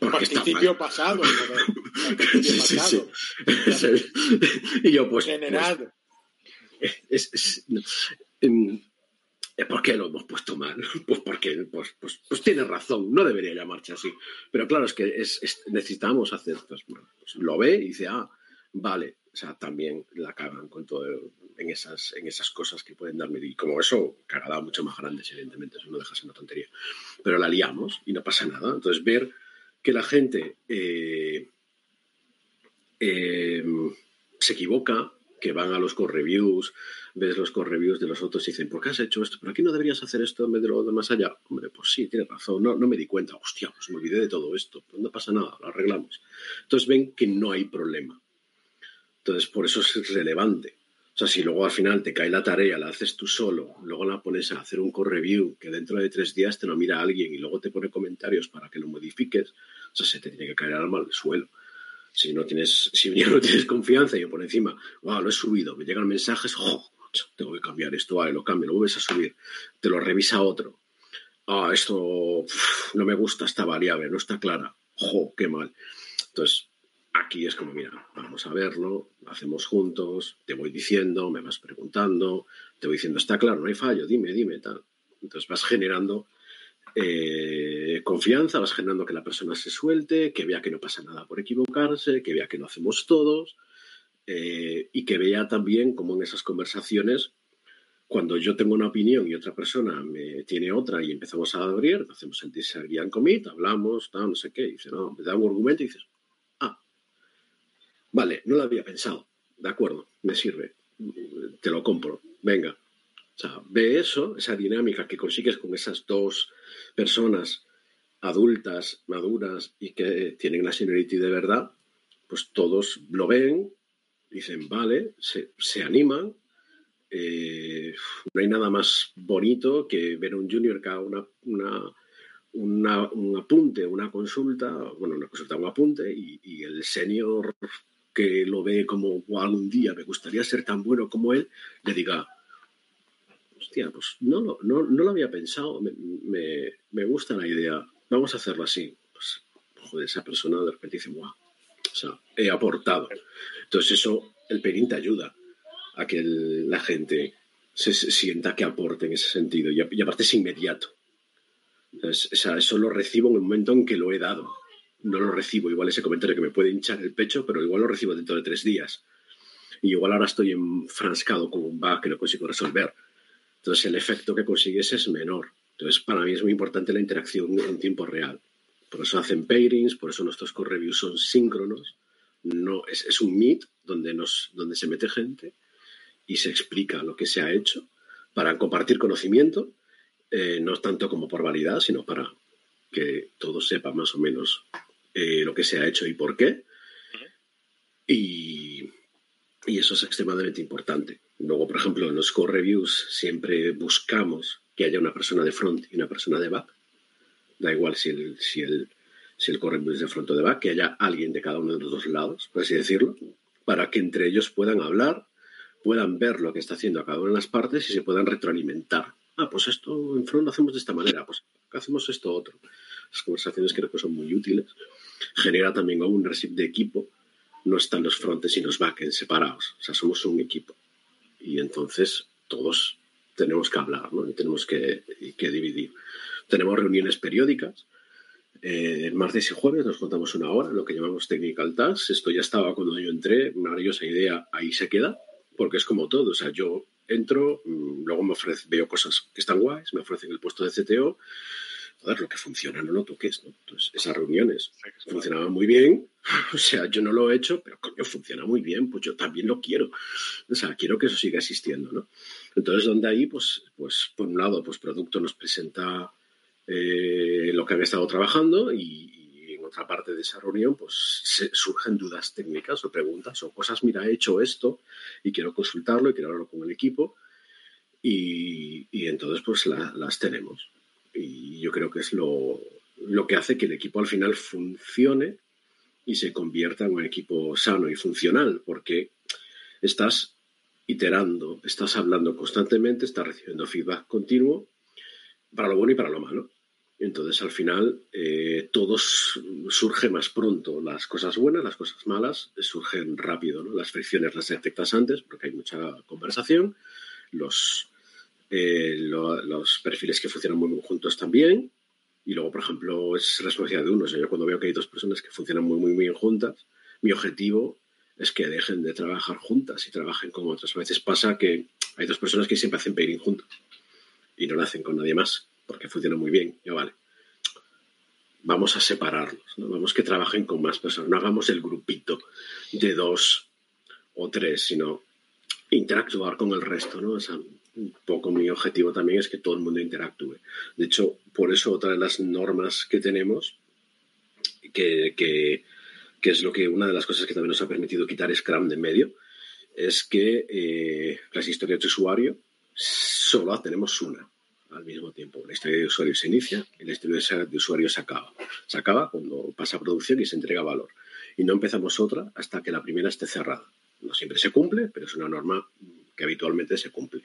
Participio pasado. pasado. y yo, pues... Generado. Pues, es, em, ¿Por qué lo hemos puesto mal? Pues porque pues, pues, pues, tiene razón, no debería llamarse así. Pero claro, es que es, necesitamos hacer, pues, pues, lo ve y dice, ah, vale, o sea, también la cagan con todo en esas, en esas cosas que pueden darme. Y como eso, cagada mucho más grandes, evidentemente, eso no deja ser una tontería. Pero la liamos y no pasa nada. Entonces, ver que la gente eh, eh, se equivoca, que van a los core-reviews, ves los core-reviews de los otros y dicen, ¿por qué has hecho esto? ¿Pero aquí no deberías hacer esto en vez de lo de más allá? Hombre, pues sí, tiene razón, no, no me di cuenta. Hostia, pues me olvidé de todo esto. Pues no pasa nada, lo arreglamos. Entonces ven que no hay problema. Entonces, por eso es relevante. O sea, si luego al final te cae la tarea, la haces tú solo, luego la pones a hacer un core-review que dentro de tres días te lo mira alguien y luego te pone comentarios para que lo modifiques, o sea, se te tiene que caer el alma al suelo. Si no tienes, si ya no tienes confianza y por encima, wow, lo he subido, me llegan mensajes, oh, tengo que cambiar esto, vale, lo cambio, lo vuelves a subir, te lo revisa otro. Ah, esto no me gusta esta variable, no está clara. ¡Jo, qué mal! Entonces, aquí es como, mira, vamos a verlo, lo hacemos juntos, te voy diciendo, me vas preguntando, te voy diciendo, está claro, no hay fallo, dime, dime, tal. Entonces vas generando eh, confianza, vas generando que la persona se suelte, que vea que no pasa nada por equivocarse, que vea que lo hacemos todos eh, y que vea también como en esas conversaciones, cuando yo tengo una opinión y otra persona me tiene otra y empezamos a abrir, hacemos el disagree and commit, hablamos, tal, no sé qué, y dice, no, me da un argumento y dices, vale, no lo había pensado, de acuerdo, me sirve, te lo compro, venga. O sea, ve eso, esa dinámica que consigues con esas dos personas adultas, maduras y que tienen la seniority de verdad, pues todos lo ven, dicen, vale, se, se animan. Eh, no hay nada más bonito que ver a un junior que haga una, una, una, un apunte, una consulta, bueno, una consulta, un apunte, y, el senior que lo ve como algún día me gustaría ser tan bueno como él, le diga, hostia, pues no, no, no, lo había pensado, me, me, me, gusta la idea, vamos a hacerlo así. Pues, joder, esa persona de repente dice, wow, o sea, he aportado. Entonces eso, el perín te ayuda a que la gente se, se, sienta que aporte en ese sentido y, aparte es inmediato. O sea, eso lo recibo en el momento en que lo he dado. No lo recibo, igual ese comentario que me puede hinchar el pecho, pero igual lo recibo dentro de tres días. Y igual ahora estoy enfrascado con un bug que no consigo resolver. Entonces el efecto que consigues es menor. Entonces para mí es muy importante la interacción en tiempo real. Por eso hacen pairings, por eso nuestros core reviews son síncronos. No, es, es un meet donde, nos, donde se mete gente y se explica lo que se ha hecho para compartir conocimiento, eh, no tanto como por validad, sino para que todos sepan más o menos eh, lo que se ha hecho y por qué. Y, y eso es extremadamente importante. Luego, por ejemplo, en los core reviews siempre buscamos que haya una persona de front y una persona de back. Da igual si el, si el, si el core review es de front o de back, que haya alguien de cada uno de los dos lados, por así decirlo, para que entre ellos puedan hablar, puedan ver lo que está haciendo a cada una de las partes y se puedan retroalimentar. Ah, pues esto en front lo hacemos de esta manera, pues hacemos esto otro. Las conversaciones creo que son muy útiles. Genera también ownership de equipo. No están los frontes y los backends separados. O sea, somos un equipo y entonces todos tenemos que hablar ¿no? y tenemos que, que, dividir. Tenemos reuniones periódicas. Eh, martes y jueves nos contamos una hora, lo que llamamos technical tasks. Esto ya estaba cuando yo entré, maravillosa idea, ahí se queda, porque es como todo. O sea, yo entro, mm, luego me ofrece, veo cosas que están guays, me ofrecen el puesto de CTO, joder, lo que funciona no lo toques, ¿no? Entonces, esas reuniones funcionaban muy bien, o sea, yo no lo he hecho, pero coño, funciona muy bien, pues yo también lo quiero, o sea, quiero que eso siga existiendo, ¿no? Entonces, donde ahí, pues, pues por un lado, pues Producto nos presenta eh, lo que han estado trabajando y, y, en otra parte de esa reunión, pues se, surgen dudas técnicas o preguntas o cosas, mira, he hecho esto y quiero consultarlo y quiero hablarlo con el equipo y, y entonces, pues la, las tenemos y yo creo que es lo, lo, que hace que el equipo al final funcione y se convierta en un equipo sano y funcional, porque estás iterando, estás hablando constantemente, estás recibiendo feedback continuo para lo bueno y para lo malo. Entonces, al final, eh, todo surge más pronto. Las cosas buenas, las cosas malas surgen rápido. ¿no? Las fricciones las detectas antes porque hay mucha conversación. Los, eh, lo, los perfiles que funcionan muy bien juntos también. Y luego, por ejemplo, es responsabilidad de uno. O sea, yo cuando veo que hay dos personas que funcionan muy, muy bien juntas, mi objetivo es que dejen de trabajar juntas y trabajen con otras. A veces pasa que hay dos personas que siempre hacen pairing juntos y no lo hacen con nadie más porque funciona muy bien. Ya vale. Vamos a separarnos, ¿no? vamos que trabajen con más personas. No hagamos el grupito de dos o tres, sino interactuar con el resto, ¿no? Un poco mi objetivo también es que todo el mundo interactúe. De hecho, por eso otra de las normas que tenemos, que, es lo que una de las cosas que también nos ha permitido quitar Scrum de medio, es que eh, las historias de usuario solo tenemos una al mismo tiempo. La historia de usuario se inicia y la historia de usuario se acaba. Se acaba cuando pasa a producción y se entrega valor. Y no empezamos otra hasta que la primera esté cerrada. No siempre se cumple, pero es una norma que habitualmente se cumple.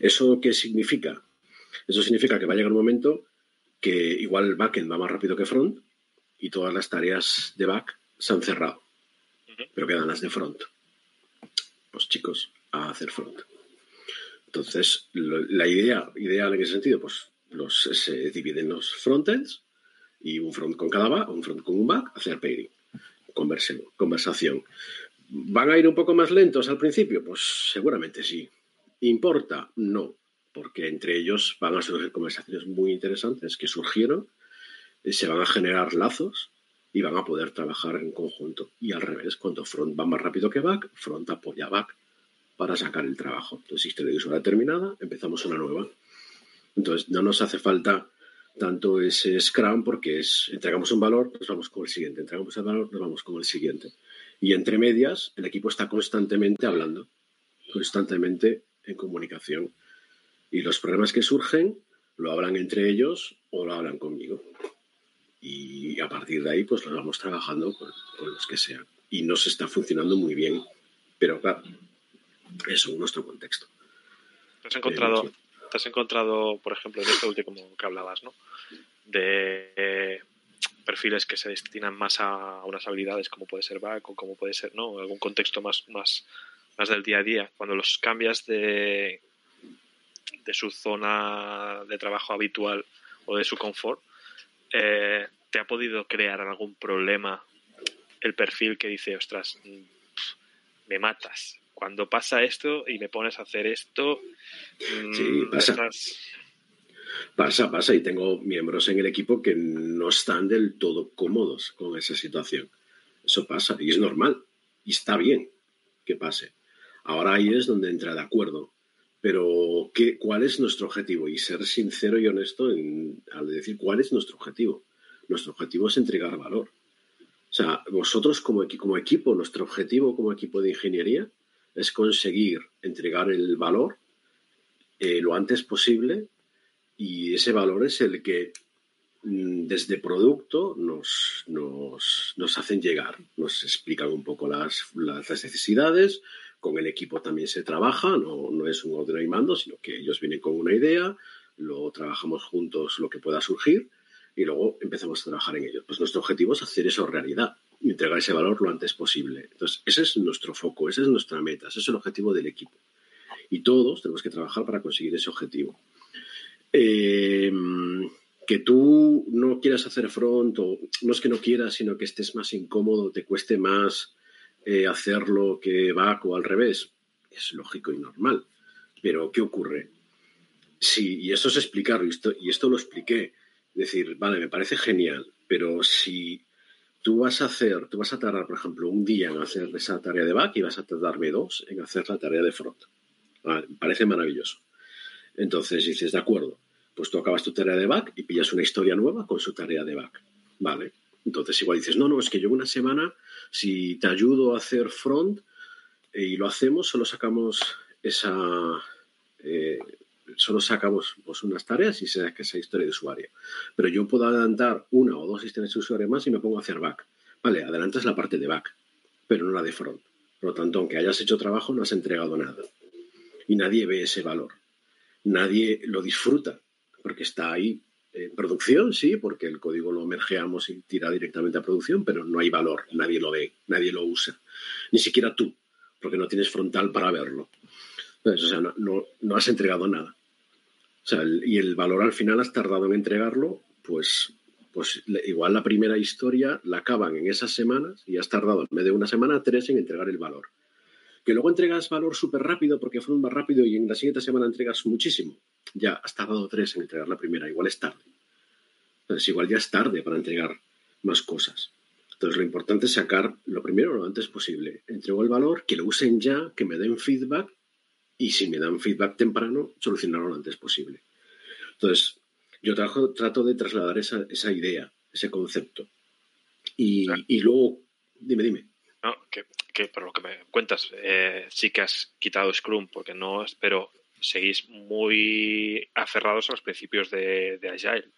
¿Eso qué significa? Eso significa que va a llegar un momento que igual el backend va más rápido que front y todas las tareas de back se han cerrado, pero quedan las de front. Pues chicos, a hacer front. Entonces, la idea ideal en ese sentido, pues los, se dividen los frontends y un front con cada back, un front con un back, hacer pairing, conversación. ¿Van a ir un poco más lentos al principio? Pues seguramente sí. ¿Importa? No, porque entre ellos van a surgir conversaciones muy interesantes que surgieron, eh, se van a generar lazos y van a poder trabajar en conjunto. Y al revés, cuando front va más rápido que back, front apoya back para sacar el trabajo. Entonces, historia de usuario terminada, empezamos una nueva. Entonces, no nos hace falta tanto ese Scrum porque es entregamos un valor, nos vamos con el siguiente, entregamos el valor, nos vamos con el siguiente. Y entre medias, el equipo está constantemente hablando, constantemente en comunicación. Y los problemas que surgen lo hablan entre ellos o lo hablan conmigo. Y a partir de ahí, pues lo vamos trabajando con, los que sean. Y nos está funcionando muy bien. Pero claro, eso en nuestro contexto. ¿Te has encontrado, has encontrado por ejemplo, en esto último que hablabas, ¿no? De perfiles que se destinan más a unas habilidades como puede ser back o como puede ser, ¿no? Algún contexto más, más, más del día a día. Cuando los cambias de, de su zona de trabajo habitual o de su confort, eh, ¿te ha podido crear algún problema el perfil que dice, ostras, me matas? Cuando pasa esto y me pones a hacer esto, sí, mm, pasa. Pasa, pasa, y tengo miembros en el equipo que no están del todo cómodos con esa situación. Eso pasa, y es normal, y está bien que pase. Ahora ahí es donde entra de acuerdo. Pero, ¿qué, ¿cuál es nuestro objetivo? Y ser sincero y honesto al decir cuál es nuestro objetivo. Nuestro objetivo es entregar valor. O sea, vosotros como, equipo, nuestro objetivo como equipo de ingeniería es conseguir entregar el valor eh, lo antes posible y ese valor es el que mm, desde producto nos, hacen llegar, nos explican un poco las, necesidades, con el equipo también se trabaja, no, no es un orden y mando, sino que ellos vienen con una idea, lo trabajamos juntos lo que pueda surgir y luego empezamos a trabajar en ello. Pues nuestro objetivo es hacer eso realidad y entregar ese valor lo antes posible. Entonces, ese es nuestro foco, esa es nuestra meta, ese es el objetivo del equipo. Y todos tenemos que trabajar para conseguir ese objetivo. Eh, que tú no quieras hacer front o no es que no quieras, sino que estés más incómodo, te cueste más eh, hacerlo que back o al revés, es lógico y normal. Pero ¿qué ocurre? Sí, y eso es explicarlo, y esto, y esto lo expliqué. Decir, vale, me parece genial, pero si tú vas a hacer, tú vas a tardar, por ejemplo, un día en hacer esa tarea de back y vas a tardarme dos en hacer la tarea de front. Me parece maravilloso. Entonces dices, de acuerdo, pues tú acabas tu tarea de back y pillas una historia nueva con su tarea de back. Vale. Entonces igual dices, no, no, es que yo una semana, si te ayudo a hacer front eh, y lo hacemos, solo sacamos esa... Eh, solo sacamos pues, unas tareas y se saca esa historia de usuario. Pero yo puedo adelantar una o dos historias de usuario más y me pongo a hacer back. Vale, adelantas la parte de back, pero no la de front. Por lo tanto, aunque hayas hecho trabajo, no has entregado nada. Y nadie ve ese valor. Nadie lo disfruta porque está ahí en producción, sí, porque el código lo mergeamos y tira directamente a producción, pero no hay valor, nadie lo ve, nadie lo usa, ni siquiera tú, porque no tienes frontal para verlo. o sea, no, no, has entregado nada. O sea, y el valor al final has tardado en entregarlo, pues pues igual la primera historia la acaban en esas semanas y has tardado en vez de una semana, tres en entregar el valor. Que luego entregas valor súper rápido porque fueron más rápido y en la siguiente semana entregas muchísimo. Ya has tardado tres en entregar la primera, igual es tarde. Entonces, igual ya es tarde para entregar más cosas. Entonces, lo importante es sacar lo primero lo antes posible. Entrego el valor, que lo usen ya, que me den feedback y si me dan feedback temprano, solucionarlo lo antes posible. Entonces, yo trato de trasladar esa, esa idea, ese concepto. Y, y, luego, dime, dime. No, que, que por lo que me cuentas, eh, sí que has quitado Scrum, porque no, pero seguís muy aferrados a los principios de, de Agile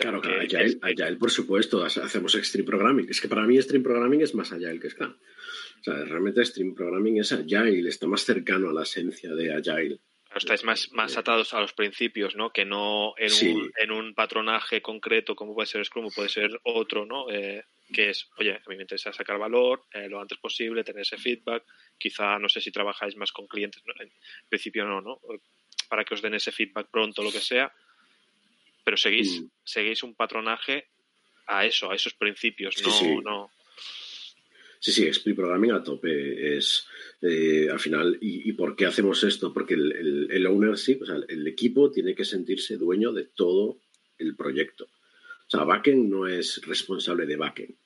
claro, que Agile, Agile, por supuesto, hacemos Extreme Programming. Es que para mí Extreme Programming es más Agile que Scrum. O sea, realmente Stream Programming es Agile, está más cercano a la esencia de Agile. Estáis más, más atados a los principios, ¿no? Que no en, un, en un patronaje concreto como puede ser Scrum o puede ser otro, ¿no? Eh, que es, oye, a mí me interesa sacar valor eh, lo antes posible, tener ese feedback. Quizá, no sé si trabajáis más con clientes, en principio no, ¿no? Para que os den ese feedback pronto, lo que sea pero seguís, mm. seguís un patronaje a eso, a esos principios, no, sí. no. Sí, sí, Expli Programming a tope es eh, al final. Y, por qué hacemos esto? Porque el, el, ownership, o sea, el equipo tiene que sentirse dueño de todo el proyecto. O sea, backend no es responsable de backend.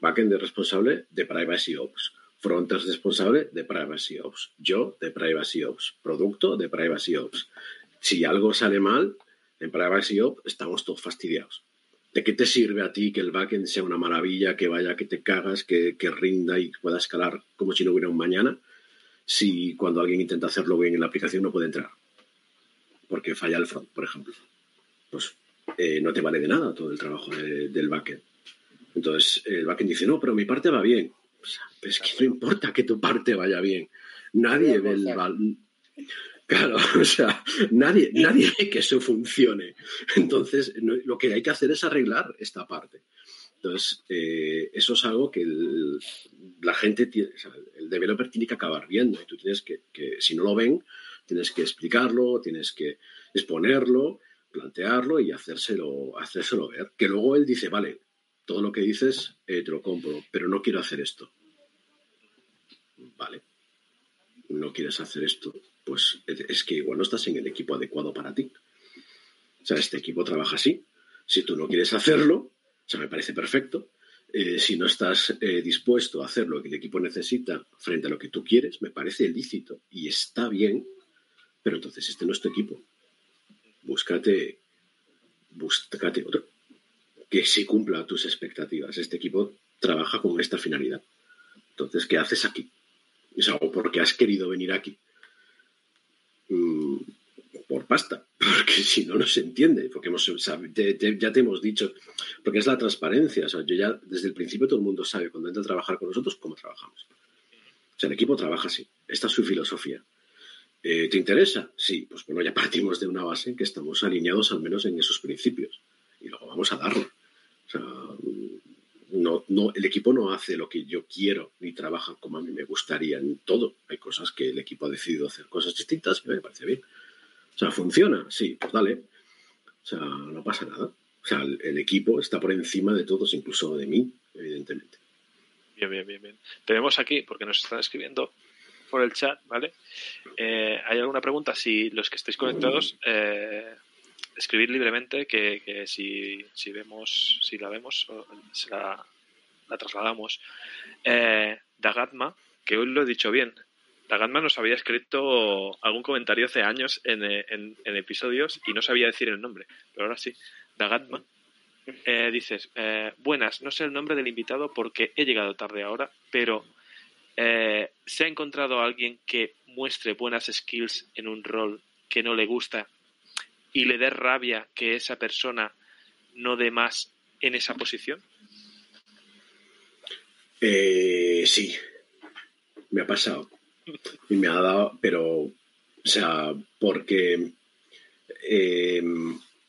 Backend es responsable de Privacy Ops. Front es responsable de Privacy Ops. Yo de Privacy Ops. Producto de Privacy Ops. Si algo sale mal, en Privacy Ops estamos todos fastidiados. ¿De qué te sirve a ti que el backend sea una maravilla, que vaya, que te cagas, que, rinda y pueda escalar como si no hubiera un mañana, si cuando alguien intenta hacerlo bien en la aplicación no puede entrar? Porque falla el front, por ejemplo. Pues eh, no te vale de nada todo el trabajo del backend. Entonces el backend dice, no, pero mi parte va bien. es que no importa que tu parte vaya bien. Nadie ve el... Claro, o sea, nadie, nadie ve que eso funcione. Entonces, lo que hay que hacer es arreglar esta parte. Entonces, eh, eso es algo que la gente, tiene, o sea, el developer tiene que acabar viendo y tú tienes que, que, si no lo ven, tienes que explicarlo, tienes que exponerlo, plantearlo y hacérselo, hacérselo ver. Que luego él dice, vale, todo lo que dices eh, te lo compro, pero no quiero hacer esto. Vale, no quieres hacer esto, pues es que igual no estás en el equipo adecuado para ti. O sea, este equipo trabaja así. Si tú no quieres hacerlo, o sea, me parece perfecto. Eh, si no estás eh, dispuesto a hacer lo que el equipo necesita frente a lo que tú quieres, me parece lícito y está bien, pero entonces este no es tu equipo. Búscate, búscate otro que sí cumpla tus expectativas. Este equipo trabaja con esta finalidad. Entonces, ¿qué haces aquí? O sea, ¿o por qué has querido venir aquí? Mm, por pasta, porque si no, no se entiende, porque hemos, ya te hemos dicho, porque es la transparencia, o sea, yo ya desde el principio todo el mundo sabe cuando entra a trabajar con nosotros cómo trabajamos. O sea, el equipo trabaja así, esta es su filosofía. Eh, ¿Te interesa? Sí, pues bueno, ya partimos de una base en que estamos alineados al menos en esos principios y luego vamos a darlo. O sea, no, no, el equipo no hace lo que yo quiero ni trabaja como a mí me gustaría en todo. Hay cosas que el equipo ha decidido hacer cosas distintas y me parece bien. O sea, ¿funciona? Sí, pues dale. O sea, no pasa nada. O sea, el, equipo está por encima de todos, incluso de mí, evidentemente. Bien, bien, bien, bien. Tenemos aquí, porque nos están escribiendo por el chat, ¿vale? Eh, ¿Hay alguna pregunta? Si los que estáis conectados, eh, escribir libremente que, si, si, vemos, si la vemos, se la, trasladamos. Eh, Dagatma, que hoy lo he dicho bien, Dagatma nos había escrito algún comentario hace años en, en, episodios y no sabía decir el nombre, pero ahora sí. Dagatma. Eh, dices, eh, buenas, no sé el nombre del invitado porque he llegado tarde ahora, pero eh, ¿se ha encontrado alguien que muestre buenas skills en un rol que no le gusta y le dé rabia que esa persona no dé más en esa posición? Eh, sí, me ha pasado. Y me ha dado, pero, o sea, porque eh,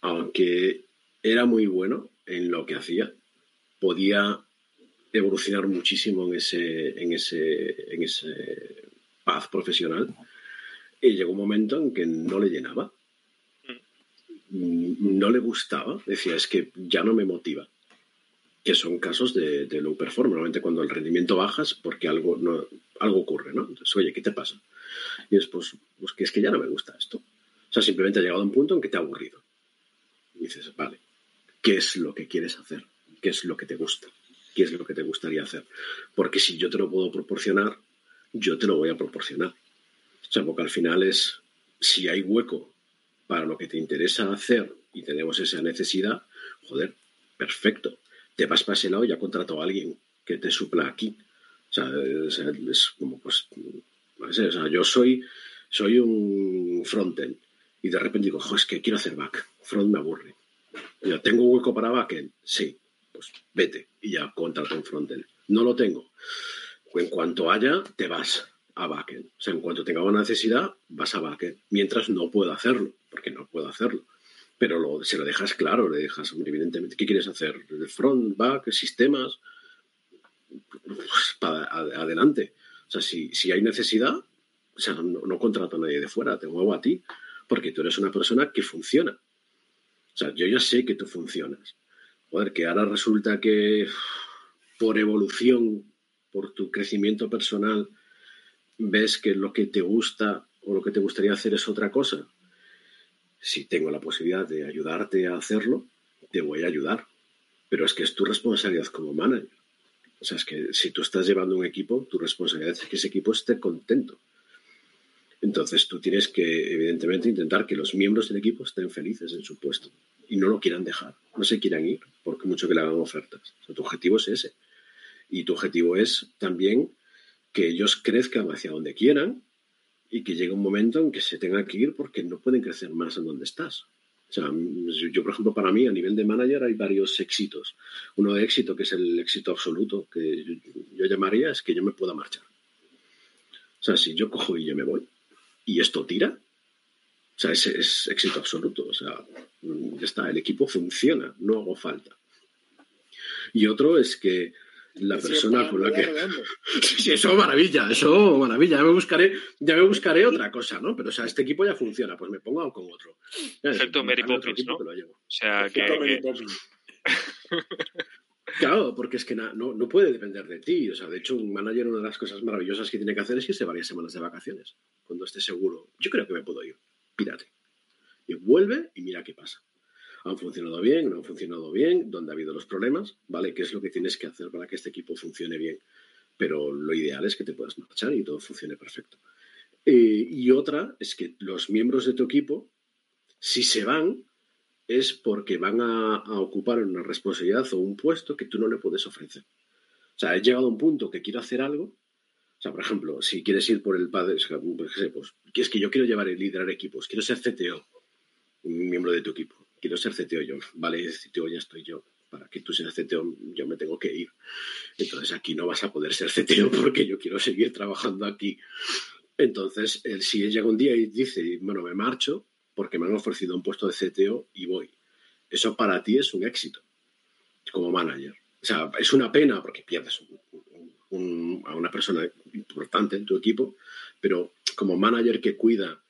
aunque era muy bueno en lo que hacía, podía evolucionar muchísimo en ese, en ese, en ese paz profesional. Y llegó un momento en que no le llenaba no le gustaba, decía, es que ya no me motiva. que son casos de, low performance. Normalmente cuando el rendimiento bajas porque algo, no, algo ocurre, ¿no? Entonces, oye, ¿qué te pasa? Y después, pues que es que ya no me gusta esto. O sea, simplemente ha llegado a un punto en que te ha aburrido. Dices, vale, ¿qué es lo que quieres hacer? ¿Qué es lo que te gusta? ¿Qué es lo que te gustaría hacer? Porque si yo te lo puedo proporcionar, yo te lo voy a proporcionar. O sea, porque al final es, si hay hueco para lo que te interesa hacer y tenemos esa necesidad, joder, perfecto. Te vas para ese lado y ya contrato a alguien que te supla aquí. O sea, es, como, pues, o sea, yo soy, soy un frontend y de repente digo, es que quiero hacer back, front me aburre. Ya, ¿Tengo hueco para backend? Sí, pues vete y ya contrato un frontend. No lo tengo. En cuanto haya, te vas a backend. O sea, en cuanto tenga una necesidad, vas a backend. Mientras no puedo hacerlo, porque no puedo hacerlo. Pero se lo dejas claro, le dejas, evidentemente, ¿qué quieres hacer? ¿Front, back, sistemas? Pues para adelante. O sea, si, si hay necesidad, o sea, no, no, contrato a nadie de fuera, te muevo a ti, porque tú eres una persona que funciona. O sea, yo ya sé que tú funcionas. Joder, que ahora resulta que por evolución, por tu crecimiento personal, ves que lo que te gusta o lo que te gustaría hacer es otra cosa. Si tengo la posibilidad de ayudarte a hacerlo, te voy a ayudar. Pero es que es tu responsabilidad como manager. O sea, es que si tú estás llevando un equipo, tu responsabilidad es que ese equipo esté contento. Entonces tú tienes que, evidentemente, intentar que los miembros del equipo estén felices en su puesto y no lo quieran dejar, no se quieran ir, porque mucho que le hagan ofertas. Tu objetivo es ese. Y tu objetivo es también que ellos crezcan hacia donde quieran y que llegue un momento en que se tengan que ir porque no pueden crecer más en donde estás. O sea, yo, por ejemplo, para mí, a nivel de manager, hay varios éxitos. Uno de éxito, que es el éxito absoluto, que yo, llamaría, es que yo me pueda marchar. O sea, si yo cojo y yo me voy y esto tira, o sea, ese es éxito absoluto. O sea, ya está, el equipo funciona, no hago falta. Y otro es que la persona con la que. Sí, eso maravilla, eso maravilla. Ya me buscaré, ya me buscaré otra cosa, ¿no? Pero o sea, este equipo ya funciona, pues me pongo con otro. Efecto Mary Poppins, ¿no? O sea, que. Claro, porque es que no, no, puede depender de ti. O sea, de hecho, un manager, una de las cosas maravillosas que tiene que hacer es irse varias semanas de vacaciones. Cuando esté seguro, yo creo que me puedo ir. Pírate. Y vuelve y mira qué pasa han funcionado bien, no han funcionado bien, dónde ha habido los problemas, ¿vale? ¿Qué es lo que tienes que hacer para que este equipo funcione bien? Pero lo ideal es que te puedas marchar y todo funcione perfecto. Eh, y otra es que los miembros de tu equipo, si se van, es porque van a, ocupar una responsabilidad o un puesto que tú no le puedes ofrecer. O sea, he llegado a un punto que quiero hacer algo. O sea, por ejemplo, si quieres ir por el padre, pues, pues, es que yo quiero llevar y liderar equipos, quiero ser CTO, un miembro de tu equipo quiero ser CTO yo, vale, CTO ya estoy yo, para que tú seas CTO yo me tengo que ir. Entonces aquí no vas a poder ser CTO porque yo quiero seguir trabajando aquí. Entonces, él, si llega un día y dice, bueno, me marcho porque me han ofrecido un puesto de CTO y voy. Eso para ti es un éxito como manager. O sea, es una pena porque pierdes a una persona importante en tu equipo, pero como manager que cuida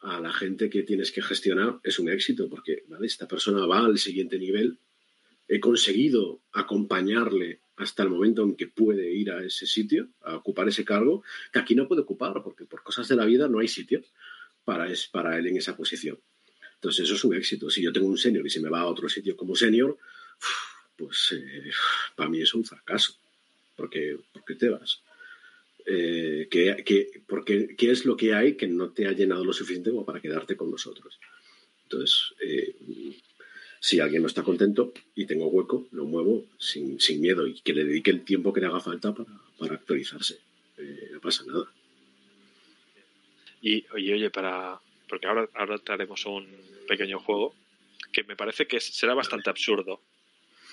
a la gente que tienes que gestionar es un éxito, porque esta persona va al siguiente nivel, he conseguido acompañarle hasta el momento en que puede ir a ese sitio, a ocupar ese cargo, que aquí no puede ocupar, porque por cosas de la vida no hay sitio para, es, para él en esa posición. Entonces eso es un éxito. Si yo tengo un senior y se me va a otro sitio como senior, pues eh, para mí es un fracaso, porque, porque te vas. Eh, que, porque, ¿qué es lo que hay que no te ha llenado lo suficiente como para quedarte con nosotros? Entonces, eh, si alguien no está contento y tengo hueco, lo muevo sin, miedo y que le dedique el tiempo que le haga falta para, actualizarse. Eh, no pasa nada. Y oye, oye, para. Porque ahora, ahora traeremos un pequeño juego que me parece que será bastante absurdo.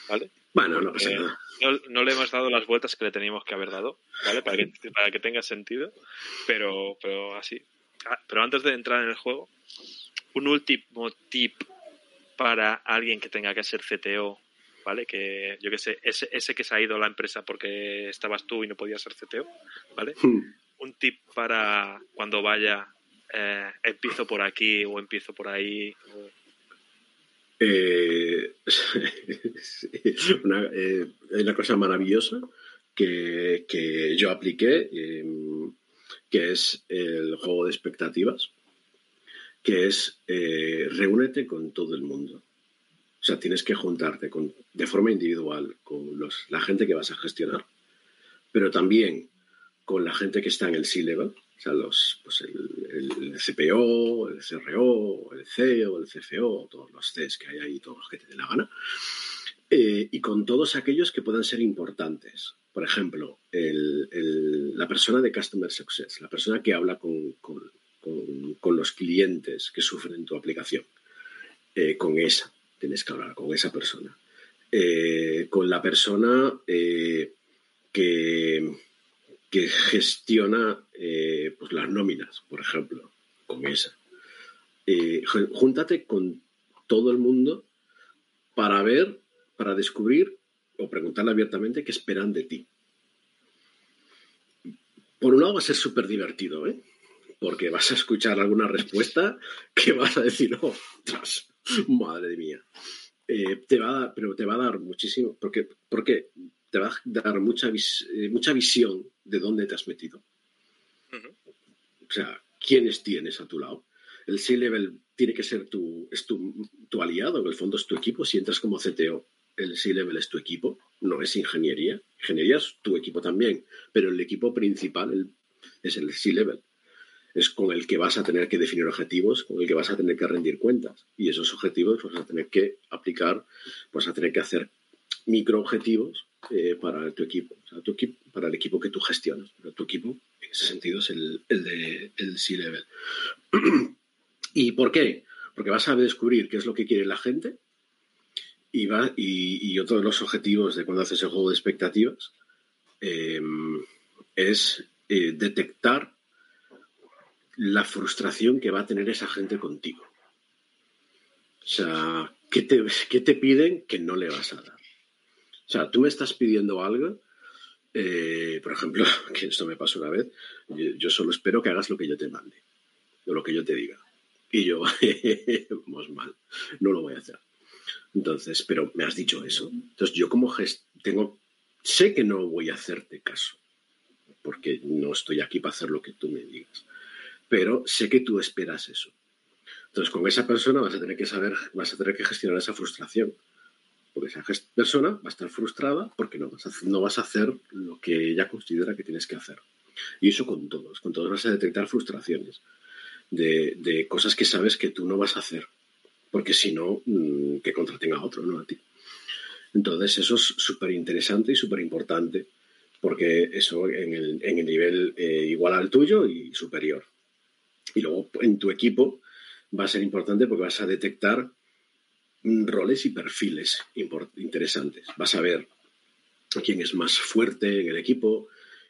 ¿Vale? Bueno, no pasa nada. No, le hemos dado las vueltas que le teníamos que haber dado, ¿vale? Para que, para que tenga sentido, pero, pero así. Ah, pero antes de entrar en el juego, un último tip para alguien que tenga que ser CTO, ¿vale? Que yo que sé, ese, ese que se ha ido a la empresa porque estabas tú y no podías ser CTO, ¿vale? Hmm. Un tip para cuando vaya, eh, empiezo por aquí o empiezo por ahí. Eh, una, eh, una cosa maravillosa que, que yo apliqué, em, que es el juego de expectativas, que es eh, reúnete con todo el mundo. O sea, tienes que juntarte con, de forma individual con los, la gente que vas a gestionar, pero también con la gente que está en el C-Level, o sea, los, pues el, el, CPO, el CRO, el CEO, el CFO, todos los Cs que hay ahí, todos los que te den la gana, eh, y con todos aquellos que puedan ser importantes. Por ejemplo, el, el, la persona de Customer Success, la persona que habla con, con, con, con los clientes que sufren tu aplicación. Eh, con esa, tienes que hablar con esa persona. Eh, con la persona que que gestiona eh, pues las nóminas, por ejemplo, con esa. Eh, júntate con todo el mundo para ver, para descubrir o preguntarle abiertamente qué esperan de ti. Por un lado va a ser súper divertido, ¿eh? porque vas a escuchar alguna respuesta que vas a decir, oh, tras, madre mía. Eh, te va a dar, pero te va a dar muchísimo, porque, porque te va a dar mucha, mucha visión de dónde te has metido. Uh -huh. O sea, quiénes tienes a tu lado. El C-Level tiene que ser tu, es tu, tu, aliado, en el fondo es tu equipo. Si entras como CTO, el C-Level es tu equipo, no es ingeniería. Ingeniería es tu equipo también, pero el equipo principal el, es el C-Level. Es con el que vas a tener que definir objetivos, con el que vas a tener que rendir cuentas. Y esos objetivos vas a tener que aplicar, vas a tener que hacer microobjetivos eh, para tu equipo, o sea, tu equipo, para el equipo que tú gestionas. Tu equipo, en ese sentido, es el, el de el C-Level. ¿Y por qué? Porque vas a descubrir qué es lo que quiere la gente y, va, y, y otro de los objetivos de cuando haces el juego de expectativas eh, es eh, detectar la frustración que va a tener esa gente contigo. O sea, ¿qué te, qué te piden que no le vas a dar? O sea, tú me estás pidiendo algo, eh, por ejemplo, que esto me pasó una vez, yo, solo espero que hagas lo que yo te mande, o lo que yo te diga. Y yo, vamos mal, no lo voy a hacer. Entonces, pero me has dicho eso. Entonces, yo como tengo, sé que no voy a hacerte caso, porque no estoy aquí para hacer lo que tú me digas, pero sé que tú esperas eso. Entonces, con esa persona vas a tener que saber, vas a tener que gestionar esa frustración porque esa persona va a estar frustrada porque no vas, a, no vas a hacer lo que ella considera que tienes que hacer. Y eso con todos, con todos vas a detectar frustraciones de, de cosas que sabes que tú no vas a hacer, porque si no, mmm, que contratenga a otro, no a ti. Entonces eso es súper interesante y súper importante, porque eso en el, en el nivel eh, igual al tuyo y superior. Y luego en tu equipo va a ser importante porque vas a detectar roles y perfiles interesantes. Vas a ver quién es más fuerte en el equipo,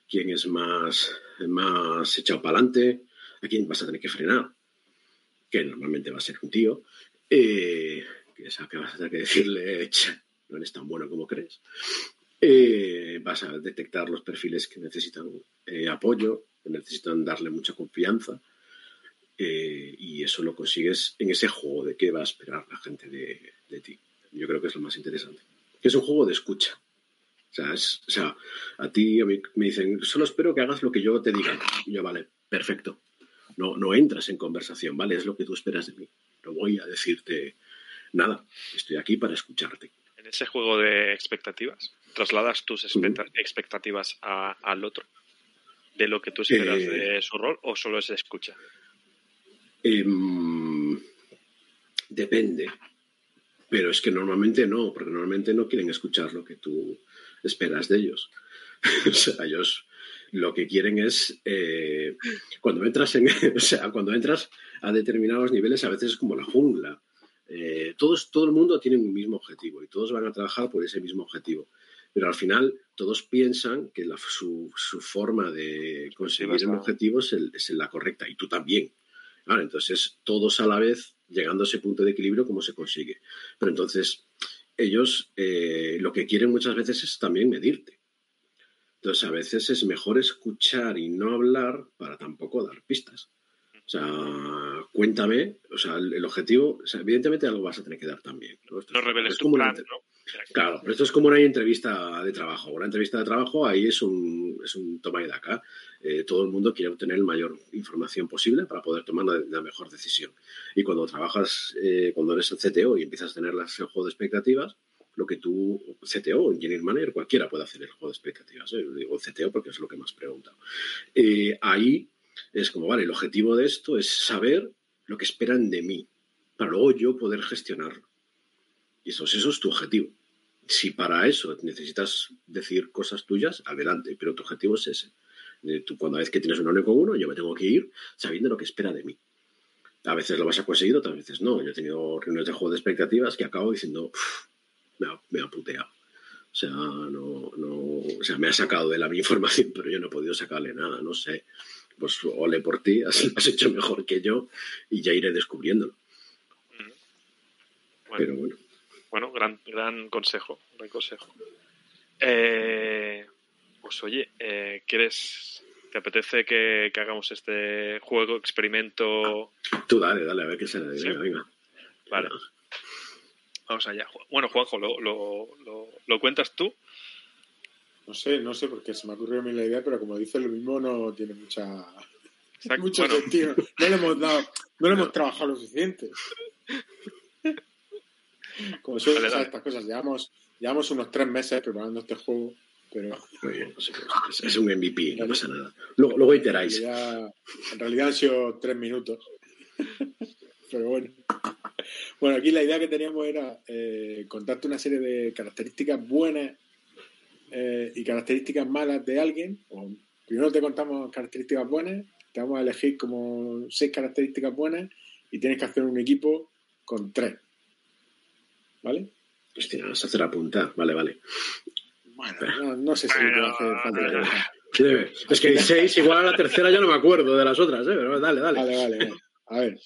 quién es más, más echado para adelante, a quién vas a tener que frenar, que normalmente va a ser un tío, eh, que, es que vas a tener que decirle, no eres tan bueno como crees. Eh, vas a detectar los perfiles que necesitan eh, apoyo, que necesitan darle mucha confianza eh, y eso lo consigues en ese juego de qué va a esperar la gente de, de, ti. Yo creo que es lo más interesante. Que es un juego de escucha. O sea, es, o sea, a ti a mí me dicen, solo espero que hagas lo que yo te diga. Y yo, vale, perfecto. No, no entras en conversación, ¿vale? Es lo que tú esperas de mí. No voy a decirte nada. Estoy aquí para escucharte. En ese juego de expectativas, ¿trasladas tus expectativas a, al otro? ¿De lo que tú esperas eh, de su rol o solo es escucha? Eh, depende. Pero es que normalmente no, porque normalmente no quieren escuchar lo que tú esperas de ellos. o sea, ellos lo que quieren es eh, cuando entras en, o sea, cuando entras a determinados niveles a veces es como la jungla. Eh, todos, todo el mundo tiene un mismo objetivo y todos van a trabajar por ese mismo objetivo. Pero al final todos piensan que la, su, su, forma de conseguir sí, un objetivo es, el, es, la correcta y tú también. Entonces todos a la vez llegando a ese punto de equilibrio, ¿cómo se consigue? Pero entonces ellos eh, lo que quieren muchas veces es también medirte. Entonces a veces es mejor escuchar y no hablar para tampoco dar pistas. O sea, cuéntame, o sea, el, objetivo, evidentemente algo vas a tener que dar también. No, reveles tu plan, ¿no? Claro, pero esto es como una entrevista de trabajo. Una entrevista de trabajo ahí es un, es un toma y daca. Eh, todo el mundo quiere obtener la mayor información posible para poder tomar la, mejor decisión. Y cuando trabajas, eh, cuando eres el CTO y empiezas a tener el juego de expectativas, lo que tú, CTO o Engineer Manager, cualquiera puede hacer el juego de expectativas. ¿eh? Digo CTO porque es lo que me has preguntado. ahí es como, vale, el objetivo de esto es saber lo que esperan de mí, para luego yo poder gestionarlo. Y eso, eso es tu objetivo. Si para eso necesitas decir cosas tuyas, adelante, pero tu objetivo es ese. Tú, cuando vez que tienes un con uno, yo me tengo que ir sabiendo lo que espera de mí. A veces lo vas a conseguir, otras veces no. Yo he tenido reuniones de juego de expectativas que acabo diciendo, me ha, me ha puteado. O sea, no, no, o sea, me ha sacado de la mi información, pero yo no he podido sacarle nada, no sé pues ole por ti, has, has hecho mejor que yo y ya iré descubriéndolo. Bueno, Pero bueno. Bueno, gran, gran consejo, gran consejo. Eh, pues oye, eh, ¿quieres, te apetece que, hagamos este juego, experimento? Tú dale, dale, a ver qué sale. Venga, Vale. Vamos allá. Bueno, Juanjo, ¿lo, lo, lo, lo cuentas tú? No sé, no sé, porque se me ha ocurrido a mí la idea, pero como dice lo mismo, no tiene mucha, mucho sentido. No le hemos dado, no le hemos trabajado lo suficiente. Como suelen estas cosas, llevamos, llevamos unos tres meses preparando este juego, pero... es un MVP, no pasa nada. Luego, luego iteráis. en realidad han sido tres minutos. pero bueno. Bueno, aquí la idea que teníamos era eh, contarte una serie de características buenas eh, y características malas de alguien, o primero te contamos características buenas, te vamos a elegir como seis características buenas y tienes que hacer un equipo con tres. ¿Vale? Hostia, vas a hacer a punta. Vale, vale. Bueno, no, sé si bueno, hace falta. Es que hay seis, igual a la tercera ya no me acuerdo de las otras, ¿eh? Pero dale, dale. Vale, vale, vale. A ver.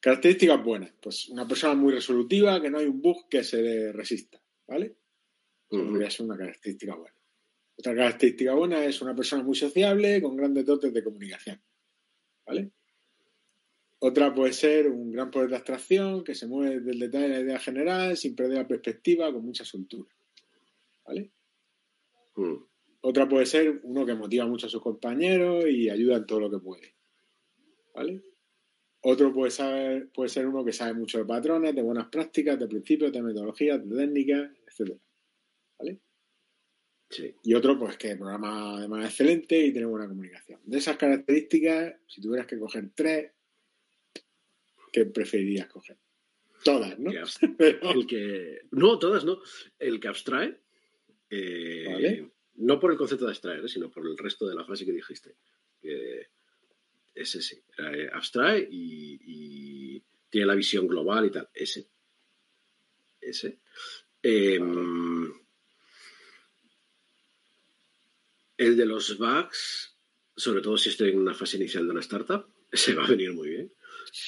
Características buenas. Pues una persona muy resolutiva, que no hay un bug que se le resista. ¿Vale? Podría ser una característica buena. Otra característica buena es una persona muy sociable, con grandes dotes de comunicación. ¿Vale? Otra puede ser un gran poder de abstracción, que se mueve del detalle de la idea general, sin perder la perspectiva, con mucha soltura. ¿Vale? Hmm. Otra puede ser uno que motiva mucho a sus compañeros y ayuda en todo lo que puede. ¿Vale? Otro puede, saber, puede ser uno que sabe mucho de patrones, de buenas prácticas, de principios, de metodologías, de técnicas, etc. Y otro, pues que programa de manera excelente y tiene buena comunicación. De esas características, si tuvieras que coger tres, ¿qué preferirías coger? Todas, ¿no? El que... No, todas no. El que abstrae, eh, no por el concepto de abstraer, sino por el resto de la frase que dijiste. Que es ese. Eh, abstrae y, tiene la visión global y tal. Ese. Ese. Em, el de los bugs, sobre todo si estoy en una fase inicial de una startup, se va a venir muy bien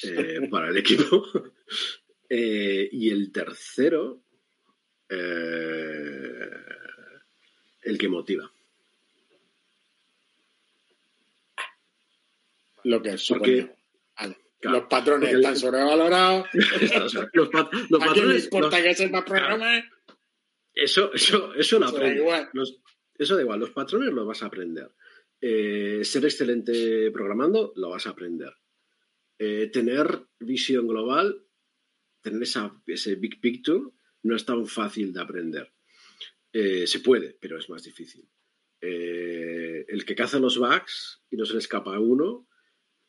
eh, para el equipo. Eh, y el tercero, eh, el que motiva. Lo que es Porque, los patrones están sobrevalorados. los, ¿A quién le importa que sepa programar? Eso, eso, eso lo aprende. Eso da igual, los patrones los vas a aprender. Eh, ser excelente programando, lo vas a aprender. Eh, tener visión global, tener esa, ese big picture, no es tan fácil de aprender. Eh, se puede, pero es más difícil. el que caza los bugs y no se le escapa a uno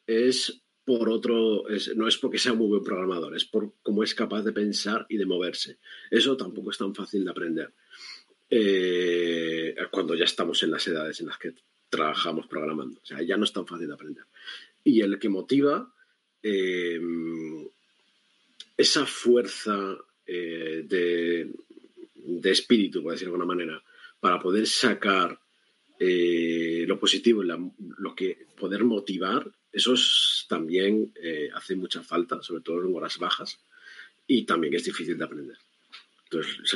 es por otro, no es porque sea muy buen programador, es por cómo es capaz de pensar y de moverse. Eso tampoco es tan fácil de aprender. Eh, cuando ya estamos en las edades en las que trabajamos programando. O sea, ya no es tan fácil de aprender. Y el que motiva eh, esa fuerza eh, de, de, espíritu, por decirlo de alguna manera, para poder sacar lo positivo, lo que poder motivar eso también eh, hace mucha falta, sobre todo en horas bajas, y también es difícil de aprender. Entonces,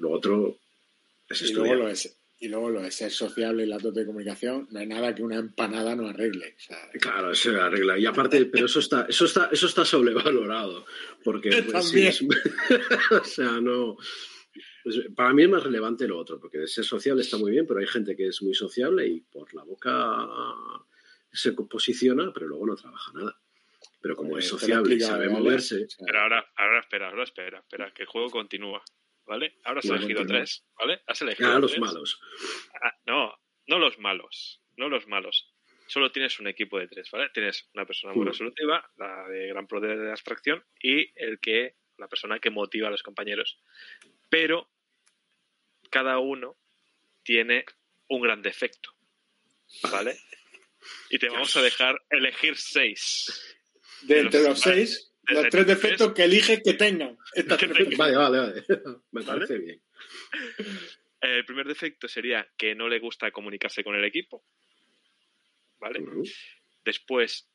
lo, otro es estudiar. Luego Y luego lo de ser sociable y la dote de comunicación, no hay nada que una empanada no arregle. O sea, Claro, eso se arregla. Y aparte, pero eso está, eso está, eso está sobrevalorado. Porque pues, sí, También. es- o sea, no. pues, para mí es más relevante lo otro, porque ser sociable está muy bien, pero hay gente que es muy sociable y por la boca se posiciona, pero luego no trabaja nada. Pero como Pues, es lo sociable y sabe moverse, Pero ahora, ahora espera, ahora espera, espera, que el juego continúa. ¿Vale? Ahora has elegido tres, ¿vale? Has elegido a los tres. malos. Ah, no, no los malos, no los malos. Solo tienes un equipo de tres, ¿vale? Tienes una persona muy resolutiva, la de gran poder de abstracción, y el que, la persona que motiva a los compañeros. Pero cada uno tiene un gran defecto, ¿vale? Y te vamos a dejar elegir seis. de entre los seis, los tres defectos que eliges que tengan. Estas Que tres tengan. Vale, vale, vale. Me ¿Vale? parece bien. El primer defecto sería que no le gusta comunicarse con el equipo, ¿vale? Después,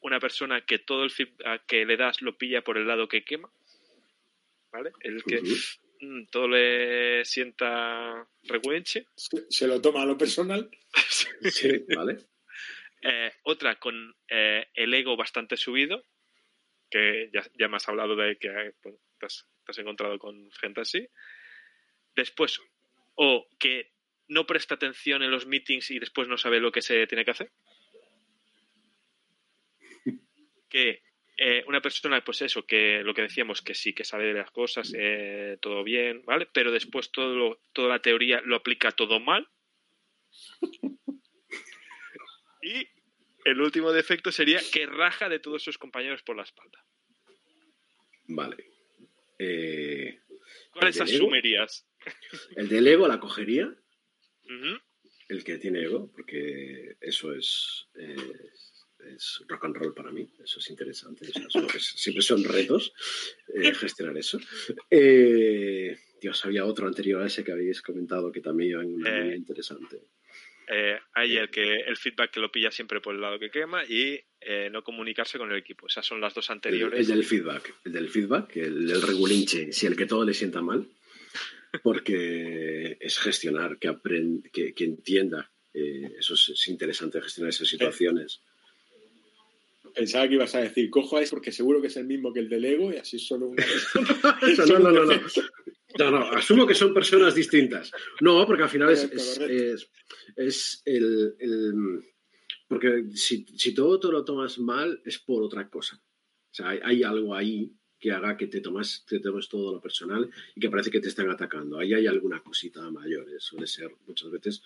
una persona que todo el feedback que le das lo pilla por el lado que quema. ¿Vale? El que mm, todo le sienta reguenche. Se, se lo toma a lo personal. Sí, vale. Eh, otra con eh, el ego bastante subido, que ya, ya me has hablado de que eh, bueno, te, has, te has encontrado con gente así. Después, o que no presta atención en los meetings y después no sabe lo que se tiene que hacer. Que eh, una persona, pues eso, que lo que decíamos, que sí, que sabe de las cosas, eh, todo bien, ¿vale? Pero después todo lo- toda la teoría lo aplica todo mal. Y el último defecto sería que raja de todos sus compañeros por la espalda. Vale. Eh, ¿Cuáles asumirías? el del ego la cogería, el que tiene ego, porque eso es, es, es rock and roll para mí, eso es interesante. eso es- siempre son retos eh, gestionar eso. Eh, Dios, había otro anterior a ese que habéis comentado que también era una Eh, muy interesante. Eh, hay el que el feedback que lo pilla siempre por el lado que quema y eh, no comunicarse con el equipo. Esas son las dos anteriores. el del feedback, el del feedback, el del regulinche, si el que todo le sienta mal, porque es gestionar, que, aprenda, que, que entienda. eh, eso es, es interesante, gestionar esas situaciones. Pensaba que ibas a decir, cojo a ese porque seguro que es el mismo que el del ego y así solo una no, no, no, no. No, no, asumo que son personas distintas. No, porque al final es, es, es- es el, el- Porque si, si todo te lo tomas mal, es por otra cosa. O sea, hay, hay algo ahí que haga que te tomas, te tomes todo lo personal y que parece que te están atacando. Ahí hay alguna cosita mayor. eh, Suele ser muchas veces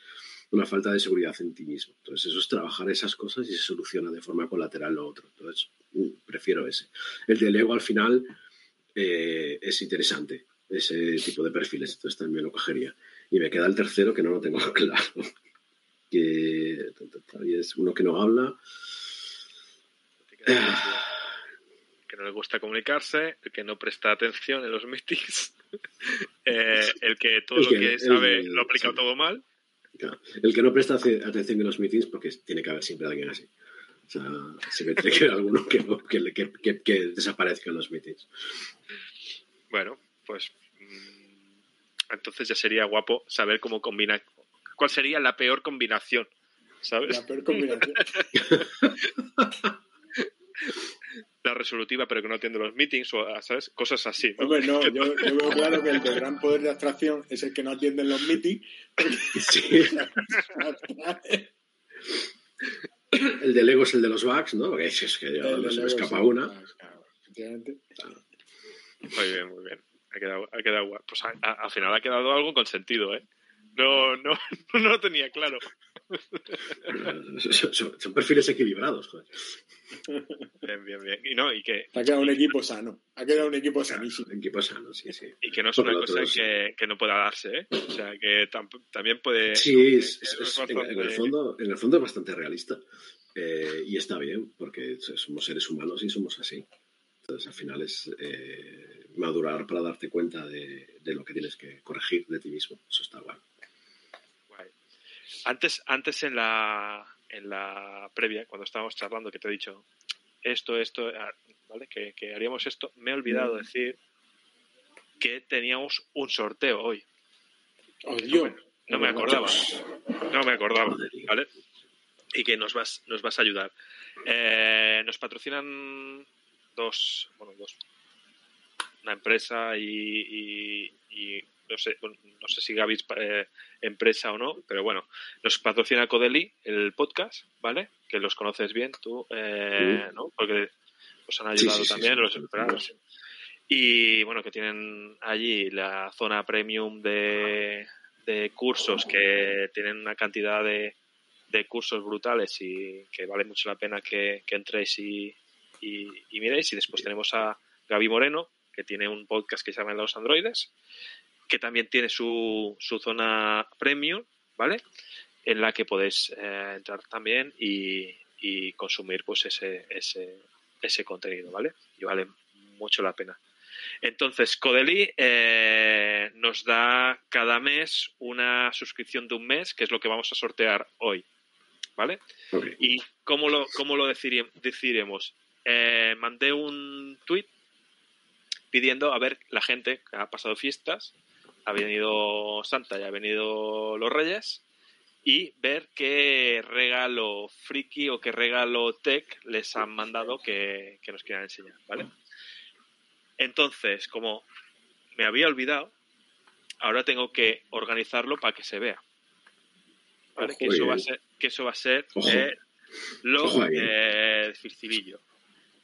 una falta de seguridad en ti mismo. Entonces, eso es trabajar esas cosas y se soluciona de forma colateral lo otro. Entonces, mm, prefiero ese. El del ego al final eh, es interesante, ese tipo de perfiles. Entonces, también lo cogería. Y me queda el tercero que no lo tengo claro. Que y es uno que no habla. que no le gusta comunicarse, el que no presta atención en los meetings, eh, el que todo El lo que- que el- sabe el- lo aplica sí. todo mal. Claro. El que no presta atención en los meetings, porque tiene que haber siempre alguien así. O sea, siempre tiene que haber alguno que, que, que- desaparezca en los meetings. Bueno, pues entonces ya sería guapo saber cómo combina, cuál sería la peor combinación, ¿sabes? La peor combinación. La resolutiva pero que no atiende los meetings o, ¿sabes? Cosas así, ¿no? Hombre, no, yo, yo veo claro que el de gran poder de abstracción es el que no atiende en los meetings. Sí. El del ego es el de los bugs, ¿no? Porque es, es que ya El no de se me escapa una. claro. Muy bien, muy bien. Ha quedado, ha quedado guay. Pues a- a- al final ha quedado algo con sentido, ¿eh? No, no, no lo tenía claro. Son, son- son perfiles equilibrados, joder. Bien, bien, bien. Y no, y que, Ha quedado un equipo sano. Ha quedado un equipo sanísimo. Equipos sanos, sí, sí. y que no es una cosa que, que no pueda darse, ¿eh? O sea, que también puede... Sí, es- bastante- en el fondo, en el fondo es bastante realista. Eh, y está bien, porque somos seres humanos y somos así. Entonces, al final es eh, madurar para darte cuenta de, de lo que tienes que corregir de ti mismo. Eso está guay. Guay. Antes, antes en la, en la previa, cuando estábamos charlando, que te he dicho esto, esto, ah, ¿vale? Que, que haríamos esto, me he olvidado decir que teníamos un sorteo hoy. Oh, Dios. No me acordaba. No me acordaba, ¿vale? Y que nos vas, nos vas a ayudar. Eh, nos patrocinan dos, bueno, dos. Una empresa y, y- y no sé, no sé si Gaby es eh, empresa o no, pero bueno, nos patrocina Codeli, el podcast, ¿vale? Que los conoces bien tú, eh, ¿no? Porque os han ayudado sí, sí, también los empleados. Y bueno, que tienen allí la zona premium de, de cursos que tienen una cantidad de, de cursos brutales y que vale mucho la pena que, que entréis y, y, y miréis. Y después tenemos a Gaby Moreno, que tiene un podcast que se llama Los Androides, que también tiene su, su zona premium, ¿vale? En la que podéis eh, entrar también y, y consumir pues ese, ese, ese contenido, ¿vale? Y vale mucho la pena. Entonces, Codeli eh, nos da cada mes una suscripción de un mes, que es lo que vamos a sortear hoy, ¿vale? ¿Y cómo lo, cómo lo decidiremos? Eh, mandé un tweet pidiendo a ver la gente que ha pasado fiestas, ha venido Santa y ha venido los Reyes, y ver qué regalo friki o qué regalo tech les han mandado que, que nos quieran enseñar, ¿vale? Entonces, como me había olvidado, ahora tengo que organizarlo para que se vea. ¿Vale? Ojo, Que eso, eh. va a ser, que eso va a ser eh, lo ahí. eh, dificilillo.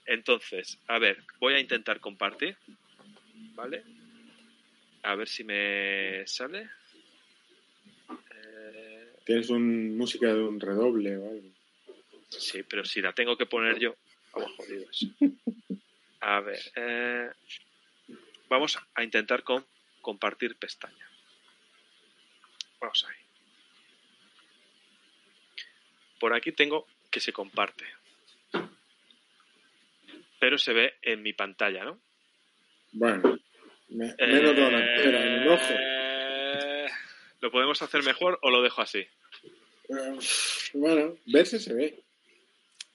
Entonces, a ver, voy a intentar compartir. ¿Vale? A ver si me sale. Eh, Tienes un música de un redoble o algo. Sí, pero si la tengo que poner yo, vamos jodidos. A ver, eh, vamos a intentar con compartir pestaña. Vamos ahí. Por aquí tengo que se comparte. Pero se ve en mi pantalla, ¿no? Bueno, me, menos entera en el ojo. Eh, ¿Lo podemos hacer mejor o lo dejo así? Eh, Bueno, verse se ve.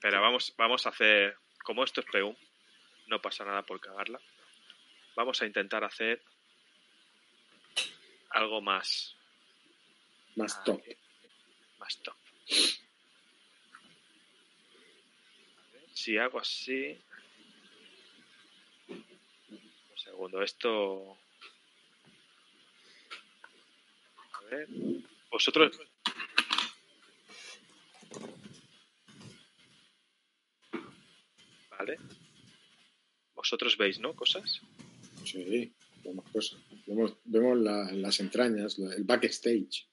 Pero vamos, vamos a hacer, como esto es PU, no pasa nada por cagarla. Vamos a intentar hacer algo más, Más Ah, top. más top. A ver, Si hago así. Un segundo, esto. A ver. Vosotros. Vale. Vosotros veis, ¿no? Cosas. Sí, vemos cosas. Vemos, vemos la- las entrañas, el backstage.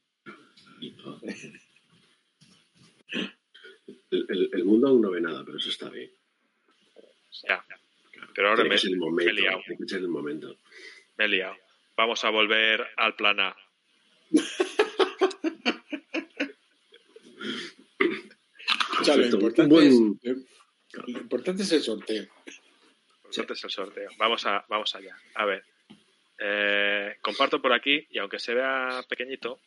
El, el- el mundo aún no ve nada, pero eso está bien. Ya. Pero ahora me, el me he momento. liado. Que el momento. Me he liado. Vamos a volver al plan A. O sea, lo importante, buen- es, lo importante es el sorteo. Entonces es el sorteo. Vamos, a, vamos allá. A ver. Eh, comparto por aquí y aunque se vea pequeñito,